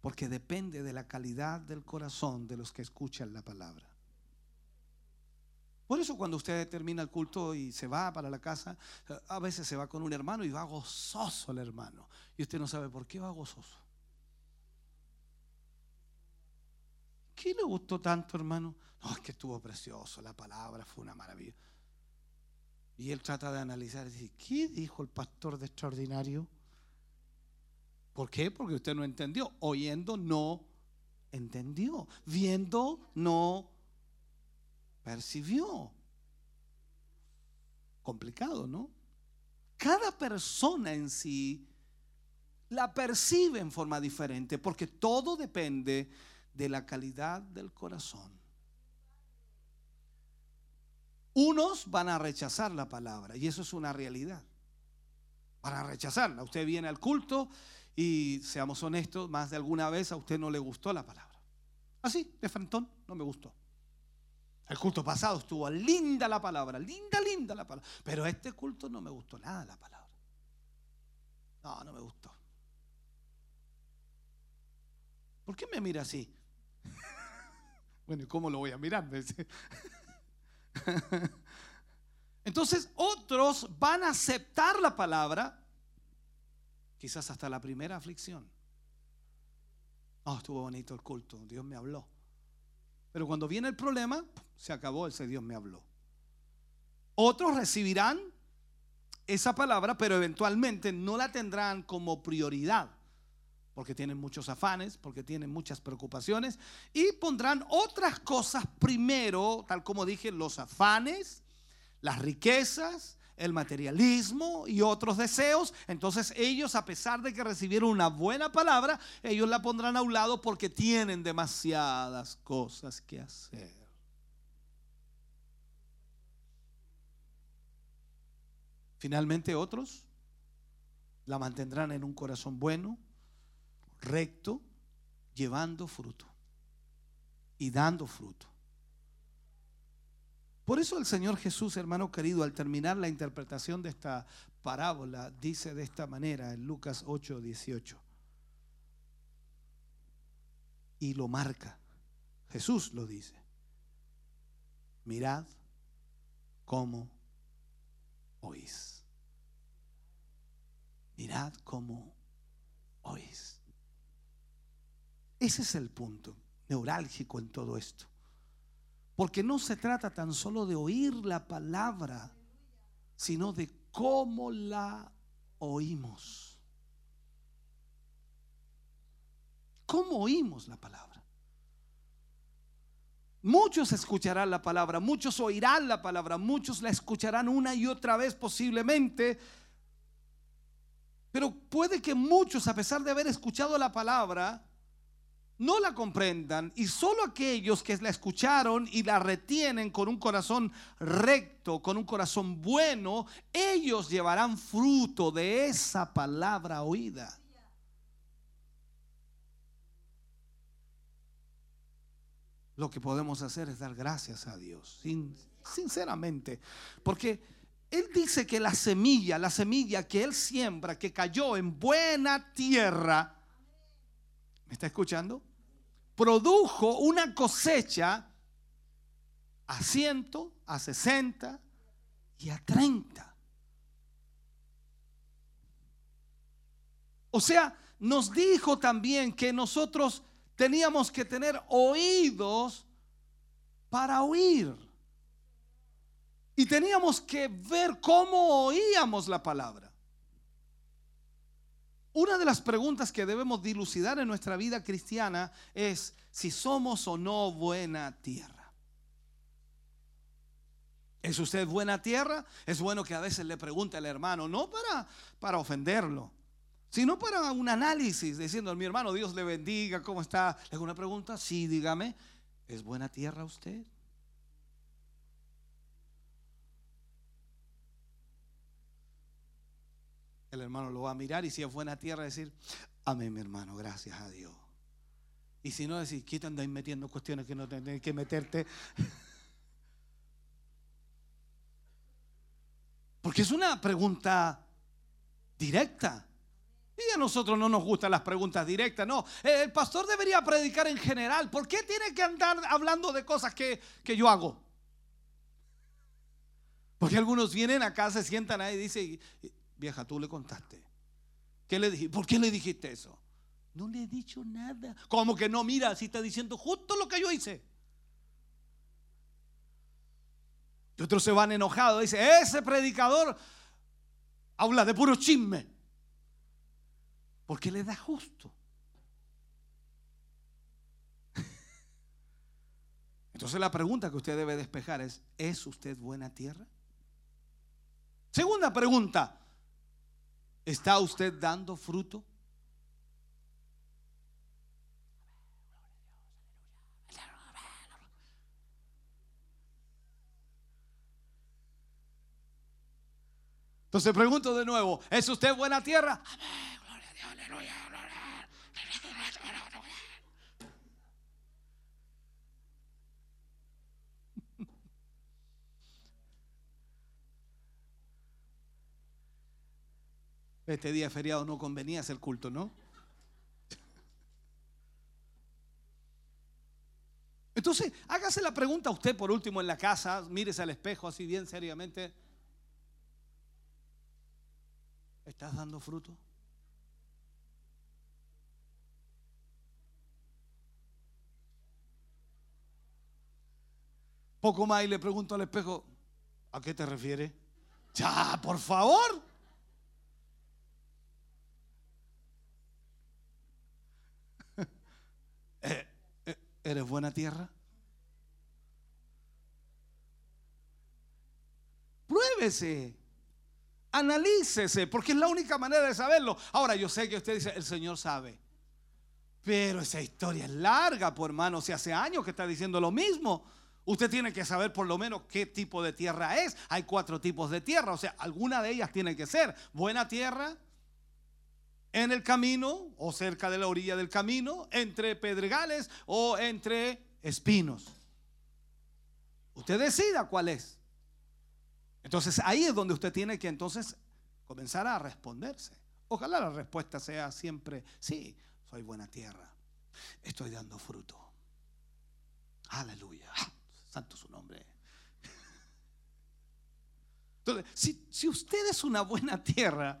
Porque depende de la calidad del corazón de los que escuchan la palabra. Por eso cuando usted termina el culto y se va para la casa, a veces se va con un hermano y va gozoso el hermano. Y usted no sabe por qué va gozoso. ¿Qué le gustó tanto, hermano? No, es que estuvo precioso, la palabra fue una maravilla. Y él trata de analizar y dice, ¿qué dijo el pastor de extraordinario? ¿Por qué? Porque usted no entendió. Oyendo no entendió. Viendo no percibió. Complicado, ¿no? Cada persona en sí la percibe en forma diferente porque todo depende de la calidad del corazón. Unos van a rechazar la palabra y eso es una realidad. Van a rechazarla. Usted viene al culto y seamos honestos, más de alguna vez a usted no le gustó la palabra. Así, de frentón, no me gustó. El culto pasado estuvo linda la palabra, linda, linda la palabra. Pero este culto no me gustó nada la palabra. No, no me gustó. ¿Por qué me mira así? bueno, ¿y cómo lo voy a mirar? Entonces otros van a aceptar la palabra, quizás hasta la primera aflicción. Oh, estuvo bonito el culto, Dios me habló. Pero cuando viene el problema, se acabó ese Dios me habló. Otros recibirán esa palabra, pero eventualmente no la tendrán como prioridad, porque tienen muchos afanes, porque tienen muchas preocupaciones, y pondrán otras cosas primero, tal como dije, los afanes, las riquezas, el materialismo y otros deseos. Entonces ellos, a pesar de que recibieron una buena palabra, ellos la pondrán a un lado porque tienen demasiadas cosas que hacer. Finalmente otros la mantendrán en un corazón bueno, recto, llevando fruto y dando fruto. Por eso el Señor Jesús, hermano querido, al terminar la interpretación de esta parábola, dice de esta manera en Lucas 8, 18. Y lo marca. Jesús lo dice. Mirad cómo oís. Mirad cómo oís. Ese es el punto neurálgico en todo esto. Porque no se trata tan solo de oír la palabra, sino de cómo la oímos. ¿Cómo oímos la palabra? Muchos escucharán la palabra, muchos oirán la palabra, muchos la escucharán una y otra vez posiblemente. Pero puede que muchos, a pesar de haber escuchado la palabra, no la comprendan y solo aquellos que la escucharon y la retienen con un corazón recto, con un corazón bueno, ellos llevarán fruto de esa palabra oída. Lo que podemos hacer es dar gracias a Dios, sin- sinceramente, porque él dice que la semilla, la semilla que él siembra, que cayó en buena tierra, ¿me está escuchando? Produjo una cosecha a ciento, a 60 y a 30. O sea, nos dijo también que nosotros teníamos que tener oídos para oír. Y teníamos que ver cómo oíamos la palabra. Una de las preguntas que debemos dilucidar en nuestra vida cristiana es si somos o no buena tierra. ¿Es usted buena tierra? Es bueno que a veces le pregunte al hermano, no para, para ofenderlo, sino para un análisis, diciendo, mi hermano, Dios le bendiga, ¿cómo está? Le hago una pregunta, sí, dígame, ¿es buena tierra usted? El hermano lo va a mirar y si es buena tierra decir, amén mi hermano, gracias a Dios. Y si no decir, ¿qué te andáis metiendo cuestiones que no tenés que meterte? Porque es una pregunta directa. Y a nosotros no nos gustan las preguntas directas, no. El pastor debería predicar en general. ¿Por qué tiene que andar hablando de cosas que, que yo hago? Porque algunos vienen acá, se sientan ahí y dicen, vieja, tú le contaste. ¿Qué le dijiste? ¿Por qué le dijiste eso? No le he dicho nada. ¿Cómo que no? Mira, si está diciendo justo lo que yo hice. Y otros se van enojados. Dice, ese predicador habla de puro chisme. Porque le da justo. Entonces la pregunta que usted debe despejar es, ¿es usted buena tierra? Segunda pregunta, ¿está usted dando fruto? Entonces pregunto de nuevo, ¿es usted buena tierra? Amén, gloria a Dios, aleluya, gloria. Este día feriado no convenía hacer culto, ¿no? Entonces, hágase la pregunta a usted por último en la casa, mírese al espejo así bien seriamente. ¿Estás dando fruto? Poco más y le pregunto al espejo, ¿a qué te refieres? Ya, por favor. Eh, eh, ¿Eres buena tierra? Pruébese. Analícese, porque es la única manera de saberlo. Ahora, yo sé que usted dice, el Señor sabe. Pero esa historia es larga, por hermano. Si hace años que está diciendo lo mismo. Usted tiene que saber por lo menos qué tipo de tierra es. Hay cuatro tipos de tierra. O sea, alguna de ellas tiene que ser buena tierra, en el camino o cerca de la orilla del camino, entre pedregales o entre espinos. Usted decida cuál es. Entonces ahí es donde usted tiene que entonces comenzar a responderse. Ojalá la respuesta sea siempre, sí, soy buena tierra, estoy dando fruto. Aleluya, santo su nombre. Entonces, si, si usted es una buena tierra,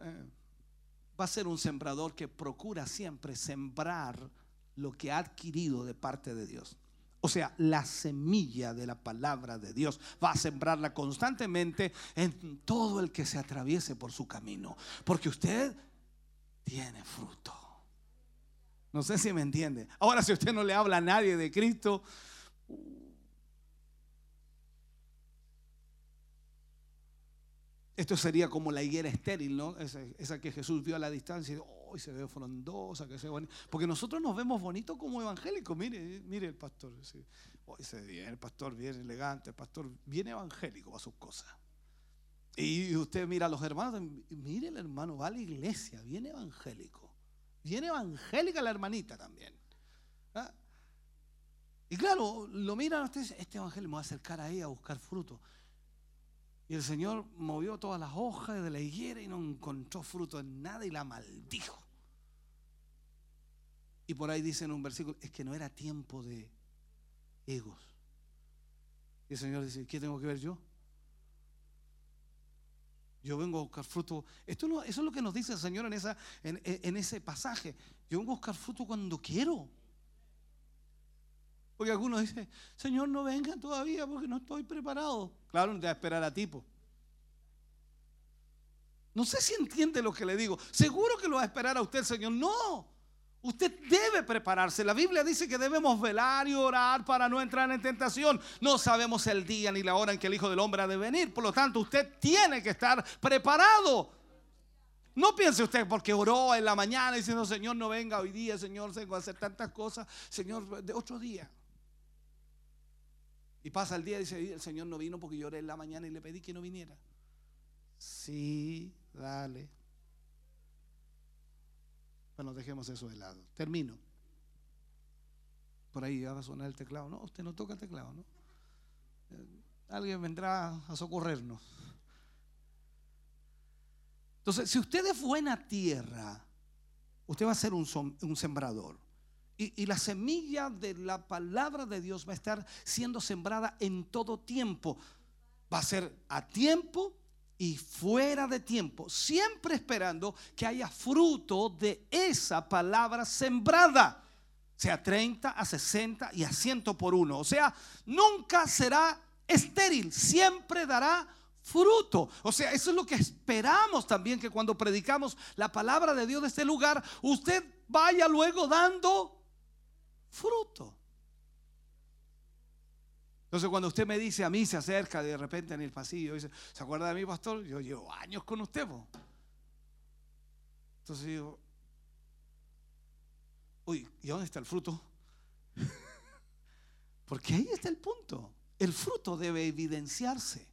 eh, va a ser un sembrador que procura siempre sembrar lo que ha adquirido de parte de Dios. O sea, la semilla de la palabra de Dios va a sembrarla constantemente en todo el que se atraviese por su camino. Porque usted tiene fruto. No sé si me entiende. Ahora, si usted no le habla a nadie de Cristo, esto sería como la higuera estéril, ¿no? Esa, que Jesús vio a la distancia y oh, se ve frondosa, que se ve bonita. Porque nosotros nos vemos bonitos como evangélicos. Mire, mire el pastor. sí. Hoy se ve bien, el pastor bien elegante, el pastor bien evangélico a sus cosas. Y usted mira a los hermanos, mire el hermano, va a la iglesia, bien evangélico. Bien evangélica la hermanita también. ¿Ah? Y claro, lo miran ustedes, este evangelio me va a acercar ahí a buscar fruto. Y el Señor movió todas las hojas de la higuera y no encontró fruto en nada y la maldijo. Y por ahí dice en un versículo, es que no era tiempo de egos. Y el Señor dice, ¿qué tengo que ver yo? Yo vengo a buscar fruto. Esto no- eso es lo que nos dice el Señor en, en ese pasaje. Yo vengo a buscar fruto cuando quiero. Porque algunos dicen, Señor, no venga todavía porque no estoy preparado. Claro, no te va a esperar a tipo. No sé si entiende lo que le digo. Seguro que lo va a esperar a usted, Señor. No. Usted debe prepararse. La Biblia dice que debemos velar y orar para no entrar en tentación. No sabemos el día ni la hora en que el Hijo del Hombre ha de venir. Por lo tanto, usted tiene que estar preparado. No piense usted porque oró en la mañana diciendo, Señor, no venga hoy día, Señor, tengo que hacer tantas cosas. Señor, de otro día. Y pasa el día y dice, el Señor no vino porque yo oré en la mañana y le pedí que no viniera. Sí, dale. Bueno, dejemos eso de lado. Termino. Por ahí va a sonar el teclado. No, usted no toca el teclado, ¿no? Eh, Alguien vendrá a socorrernos. Entonces, si usted es buena tierra, usted va a ser un sembrador. Y, la semilla de la palabra de Dios va a estar siendo sembrada en todo tiempo. Va a ser a tiempo y fuera de tiempo, siempre esperando que haya fruto de esa palabra sembrada, sea 30 a 60 y a 100 por uno. O sea, nunca será estéril, siempre dará fruto. O sea, eso es lo que esperamos también, que cuando predicamos la palabra de Dios de este lugar, usted vaya luego dando fruto. Entonces cuando usted me dice a mí, se acerca de repente en el pasillo, dice, ¿se acuerda de mí, pastor? Yo llevo años con usted. po". Entonces digo, uy, ¿y dónde está el fruto? Porque ahí está el punto. El fruto debe evidenciarse.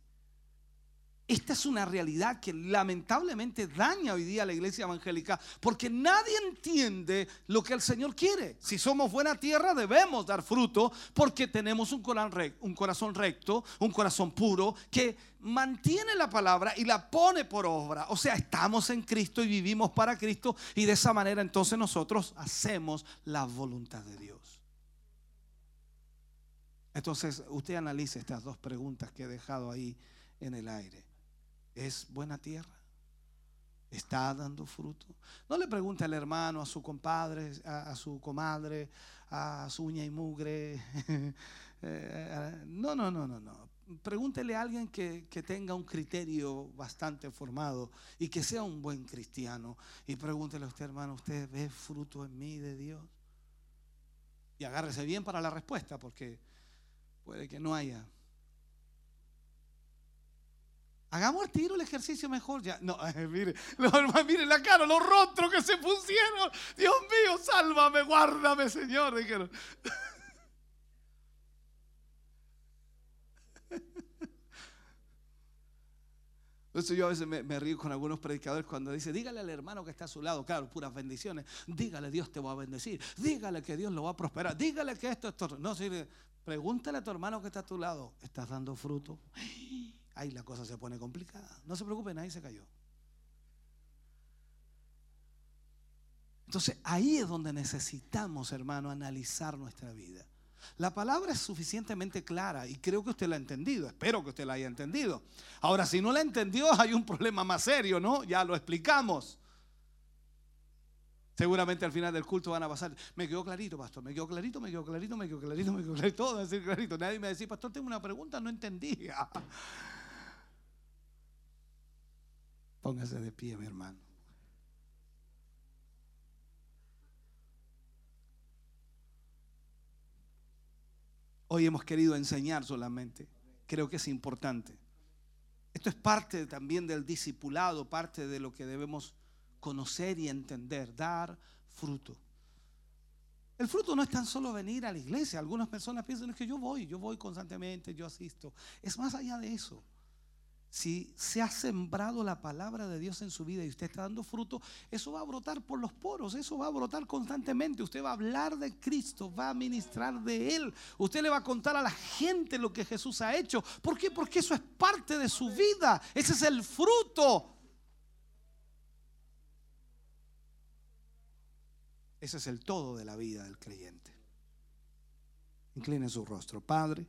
Esta es una realidad que lamentablemente daña hoy día a la iglesia evangélica porque nadie entiende lo que el Señor quiere. Si somos buena tierra debemos dar fruto porque tenemos un corazón recto, un corazón, puro que mantiene la palabra y la pone por obra. O sea, estamos en Cristo y vivimos para Cristo y de esa manera entonces nosotros hacemos la voluntad de Dios. Entonces, usted analice estas dos preguntas que he dejado ahí en el aire. ¿Es buena tierra? ¿Está dando fruto? No le pregunte al hermano, a su compadre, a, su comadre, a su uña y mugre. Eh, no, no, no, no, no. Pregúntele a alguien que, que tenga un criterio bastante formado y que sea un buen cristiano. Y pregúntele a usted, hermano, ¿usted ve fruto en mí de Dios? Y agárrese bien para la respuesta, porque puede que no haya. Hagamos el tiro el ejercicio mejor ya. No, mire, los hermanos, mire la cara, los rostros que se pusieron. Dios mío, sálvame, guárdame, Señor. Dijeron. Entonces yo a veces me, río con algunos predicadores cuando dice, dígale al hermano que está a su lado, claro, puras bendiciones, dígale Dios te va a bendecir, dígale que Dios lo va a prosperar, dígale que esto, esto, no sirve. Pregúntale a tu hermano que está a tu lado, ¿estás dando fruto? Ahí la cosa se pone complicada. No se preocupe, nadie se cayó. Entonces ahí es donde necesitamos, hermano, analizar nuestra vida. La palabra es suficientemente clara y creo que usted la ha entendido. Espero que usted la haya entendido. Ahora, si no la entendió, hay un problema más serio, ¿no? Ya lo explicamos. Seguramente al final del culto van a pasar. Me quedó clarito, pastor. Me quedó clarito, me quedó clarito, me quedó clarito, me quedó clarito. Todo decir clarito. Nadie me va a decir, pastor, tengo una pregunta, no entendía. Póngase de pie, mi hermano. Hoy hemos querido enseñar solamente. Creo que es importante. Esto es parte también del discipulado, parte de lo que debemos conocer y entender, dar fruto. El fruto no es tan solo venir a la iglesia. Algunas personas piensan "Es que yo voy, yo voy constantemente, yo asisto. Es más allá de eso. Si se ha sembrado la palabra de Dios en su vida y usted está dando fruto, eso va a brotar por los poros, eso va a brotar constantemente. Usted va a hablar de Cristo, va a ministrar de Él. Usted le va a contar a la gente lo que Jesús ha hecho. ¿Por qué? Porque eso es parte de su vida. Ese es el fruto. Ese es el todo de la vida del creyente. Incline su rostro, Padre.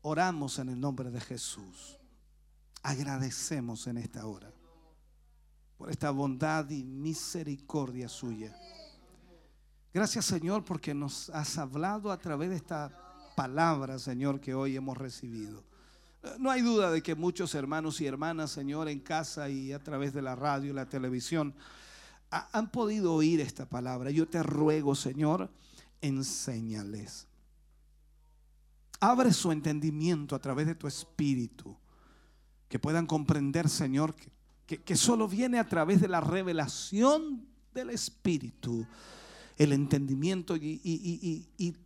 Oramos en el nombre de Jesús. Agradecemos en esta hora por esta bondad y misericordia suya. Gracias Señor porque nos has hablado a través de esta palabra, Señor, que hoy hemos recibido. No hay duda de que muchos hermanos y hermanas, Señor, en casa y a través de la radio y la televisión, ha- han podido oír esta palabra. Yo te ruego, Señor, enséñales. Abre su entendimiento a través de tu espíritu. Que puedan comprender, Señor, que, que- solo viene a través de la revelación del espíritu. El entendimiento y- y- y-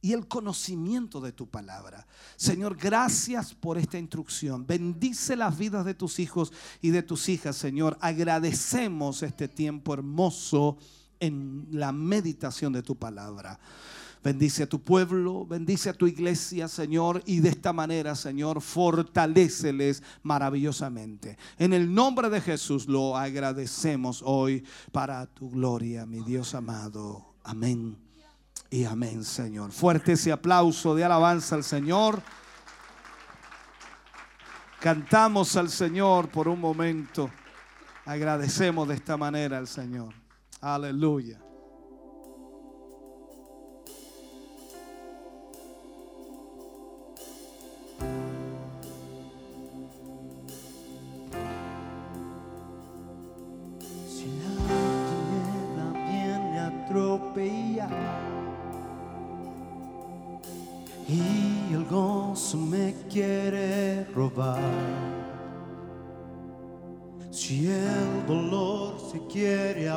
y el conocimiento de tu palabra. Señor, gracias por esta instrucción. Bendice las vidas de tus hijos y de tus hijas, Señor. Agradecemos este tiempo hermoso en la meditación de tu palabra. Bendice a tu pueblo, bendice a tu iglesia, Señor, y de esta manera, Señor, fortaléceles maravillosamente. En el nombre de Jesús lo agradecemos hoy para tu gloria, mi Dios amado. Amén y amén, Señor. Fuerte ese aplauso de alabanza al Señor. Cantamos al Señor por un momento. Agradecemos de esta manera al Señor. Aleluya.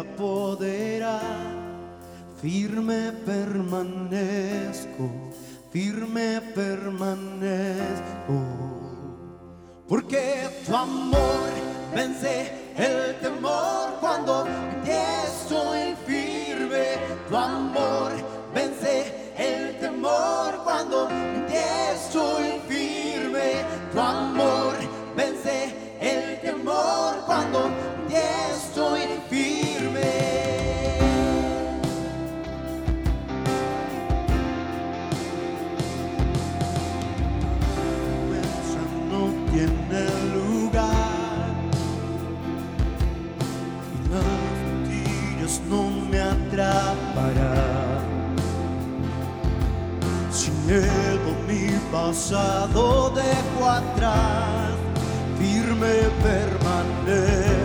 Quiere apoderar, firme permanezco, firme permanezco. Porque tu amor vence pasado dejo atrás, firme permanezco,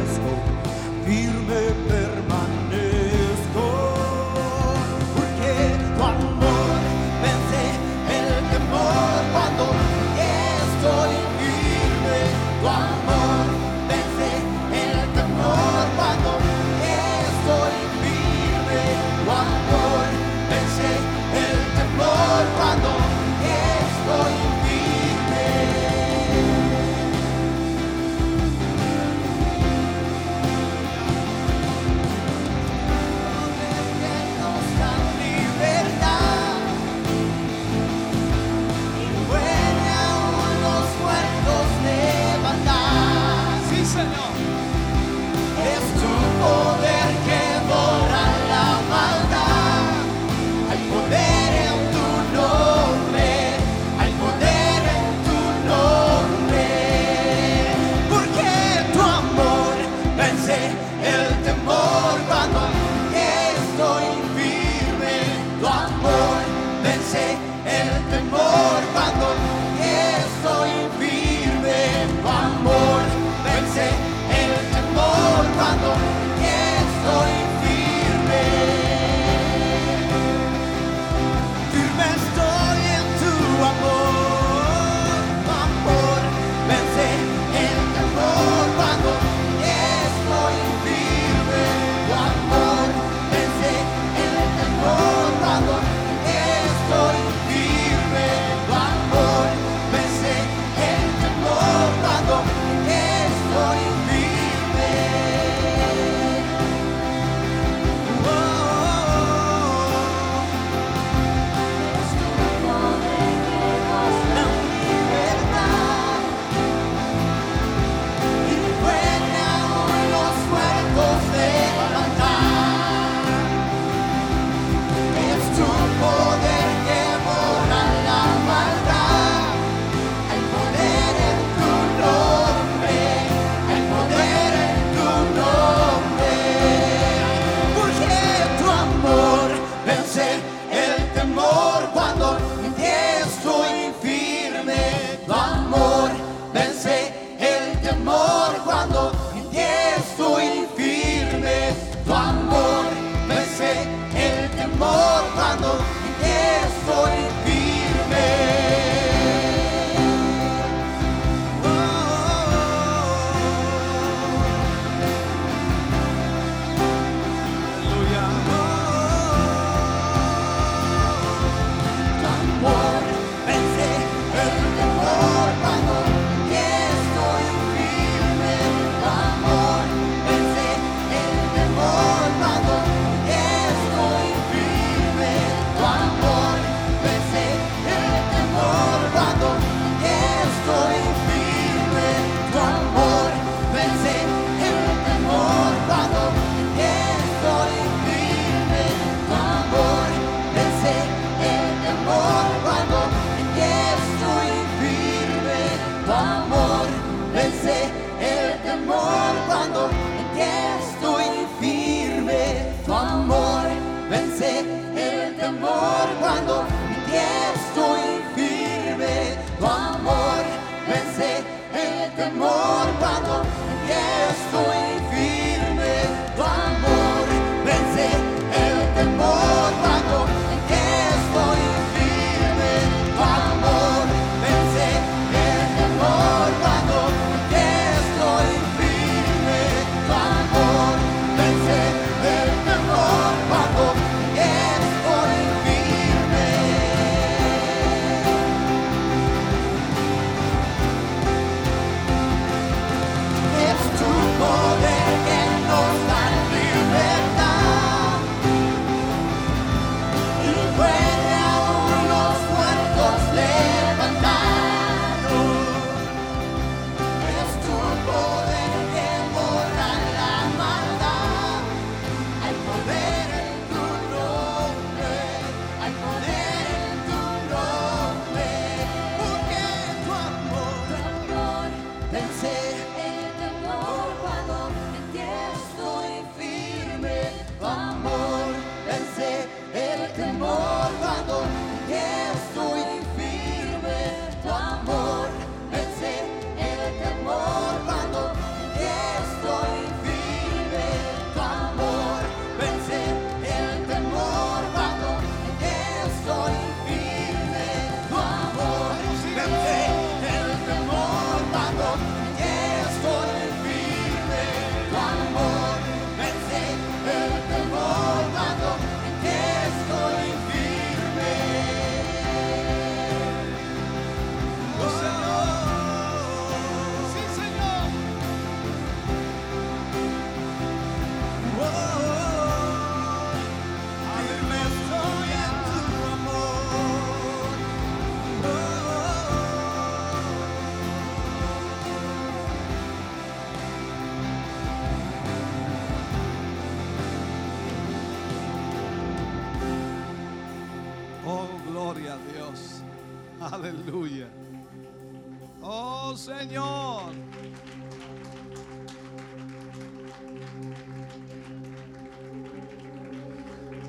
Señor.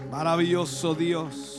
Maravilloso Dios.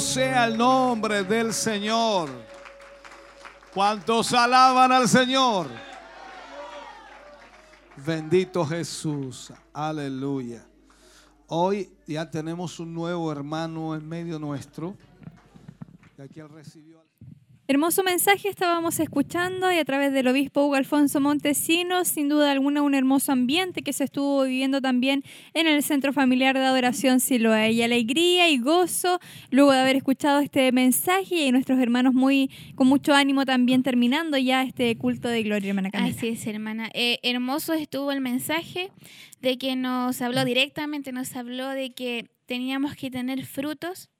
Sea el nombre del Señor. ¿Cuántos alaban al Señor? Bendito Jesús. Aleluya. Hoy ya tenemos un nuevo hermano en medio nuestro. Y aquí él recibió. Hermoso mensaje estábamos escuchando y a través del obispo Hugo Alfonso Montesinos, sin duda alguna un hermoso ambiente que se estuvo viviendo también en el Centro Familiar de Adoración Siloé. Y alegría y gozo luego de haber escuchado este mensaje y nuestros hermanos muy con mucho ánimo también terminando ya este culto de gloria, hermana Camila. Así es, hermana. Eh, hermoso estuvo el mensaje de que nos habló directamente, nos habló de que teníamos que tener frutos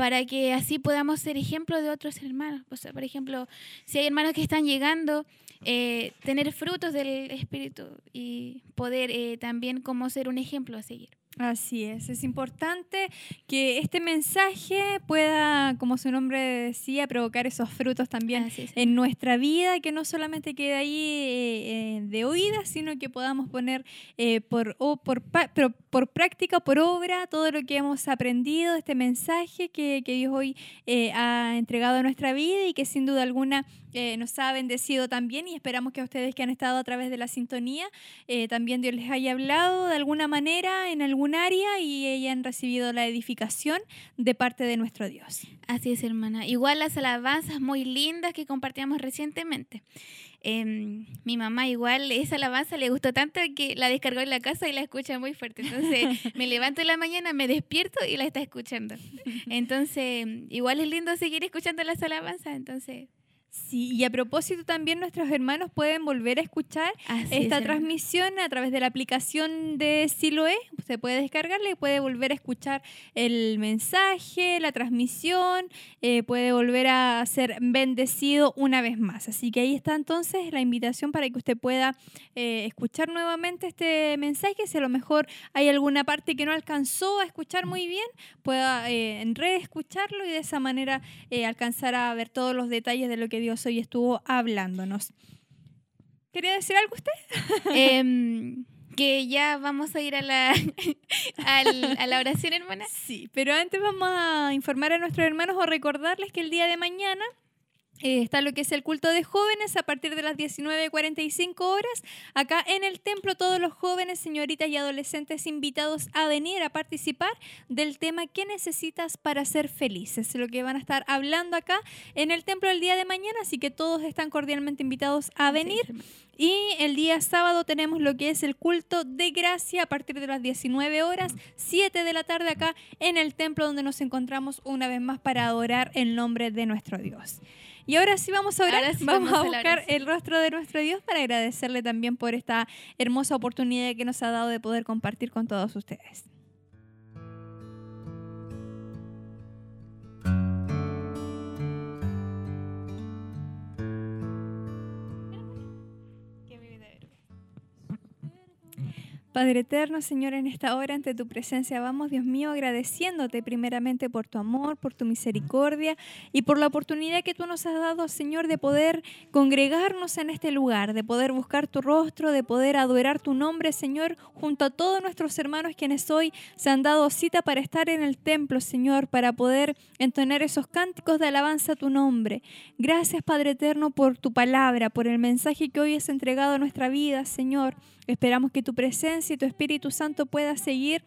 para que así podamos ser ejemplo de otros hermanos. O sea, por ejemplo, si hay hermanos que están llegando, eh, tener frutos del Espíritu y poder eh, también como ser un ejemplo a seguir. Así es, es importante que este mensaje pueda, como su nombre decía, provocar esos frutos también en nuestra vida, que no solamente quede ahí eh, eh, de oídas, sino que podamos poner eh, por, o por, pero por práctica, por obra, todo lo que hemos aprendido, este mensaje que, que Dios hoy eh, ha entregado a nuestra vida y que sin duda alguna eh, nos ha bendecido también y esperamos que a ustedes que han estado a través de la sintonía, eh, también Dios les haya hablado de alguna manera en algún área y hayan recibido la edificación de parte de nuestro Dios. Así es, hermana. Igual las alabanzas muy lindas que compartíamos recientemente. Em, mi mamá igual esa alabanza le gustó tanto que la descargó en la casa y la escucha muy fuerte. Entonces me levanto en la mañana, me despierto y la está escuchando. Entonces igual es lindo seguir escuchando las alabanzas. Entonces Sí, y a propósito también nuestros hermanos pueden volver a escuchar así esta transmisión a través de la aplicación de Siloé. Usted puede descargarla y puede volver a escuchar el mensaje, la transmisión, eh, puede volver a ser bendecido una vez más. Así que ahí está entonces la invitación para que usted pueda eh, escuchar nuevamente este mensaje. Si a lo mejor hay alguna parte que no alcanzó a escuchar muy bien, pueda eh, reescucharlo y de esa manera alcanzar a ver todos los detalles de lo que Dios hoy estuvo hablándonos. ¿Quería decir algo usted? Em, que ya vamos a ir a la, a la oración, hermana. Sí, pero antes vamos a informar a nuestros hermanos o recordarles que el día de mañana eh, está lo que es el culto de jóvenes a partir de las 19.45 horas. Acá en el templo todos los jóvenes, señoritas y adolescentes invitados a venir a participar del tema ¿Qué necesitas para ser feliz? Es lo que van a estar hablando acá en el templo el día de mañana, así que todos están cordialmente invitados a venir. Y el día sábado tenemos lo que es el culto de gracia a partir de las 19 horas, 7 de la tarde acá en el templo donde nos encontramos una vez más para adorar el nombre de nuestro Dios. Y ahora sí vamos a orar, sí vamos, vamos a buscar el rostro de nuestro Dios para agradecerle también por esta hermosa oportunidad que nos ha dado de poder compartir con todos ustedes. Padre eterno, Señor, en esta hora ante tu presencia vamos, Dios mío, agradeciéndote primeramente por tu amor, por tu misericordia y por la oportunidad que tú nos has dado, Señor, de poder congregarnos en este lugar, de poder buscar tu rostro, de poder adorar tu nombre, Señor, junto a todos nuestros hermanos quienes hoy se han dado cita para estar en el templo, Señor, para poder entonar esos cánticos de alabanza a tu nombre. Gracias, Padre eterno, por tu palabra, por el mensaje que hoy has entregado a nuestra vida, Señor. Esperamos que tu presencia y tu Espíritu Santo pueda seguir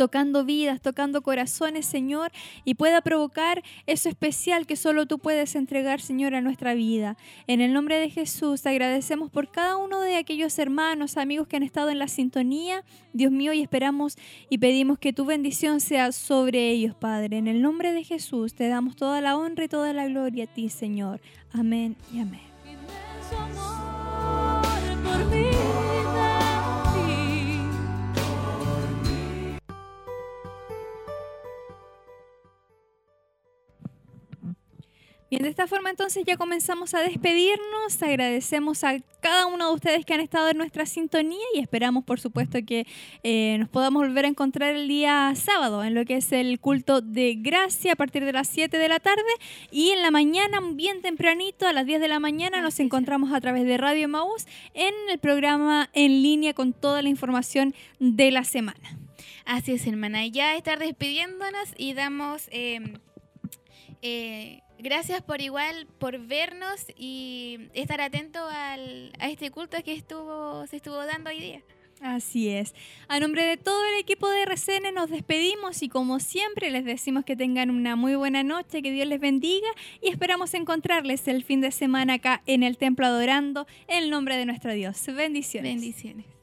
tocando vidas, tocando corazones, Señor, y pueda provocar eso especial que solo tú puedes entregar, Señor, a nuestra vida. En el nombre de Jesús, te agradecemos por cada uno de aquellos hermanos, amigos que han estado en la sintonía, Dios mío, y esperamos y pedimos que tu bendición sea sobre ellos, Padre. En el nombre de Jesús, te damos toda la honra y toda la gloria a ti, Señor. Amén y amén. Bien, de esta forma entonces ya comenzamos a despedirnos. Agradecemos a cada uno de ustedes que han estado en nuestra sintonía y esperamos, por supuesto, que eh, nos podamos volver a encontrar el día sábado en lo que es el culto de gracia a partir de las 7 de la tarde y en la mañana, bien tempranito, a las 10 de la mañana, nos encontramos a través de Radio Maús en el programa en línea con toda la información de la semana. Así es, hermana. Ya estar despidiéndonos y damos eh, eh, gracias por igual, por vernos y estar atento al, a este culto que estuvo, se estuvo dando hoy día. Así es. A nombre de todo el equipo de RCN nos despedimos y como siempre les decimos que tengan una muy buena noche, que Dios les bendiga y esperamos encontrarles el fin de semana acá en el templo adorando en el nombre de nuestro Dios. Bendiciones. Bendiciones.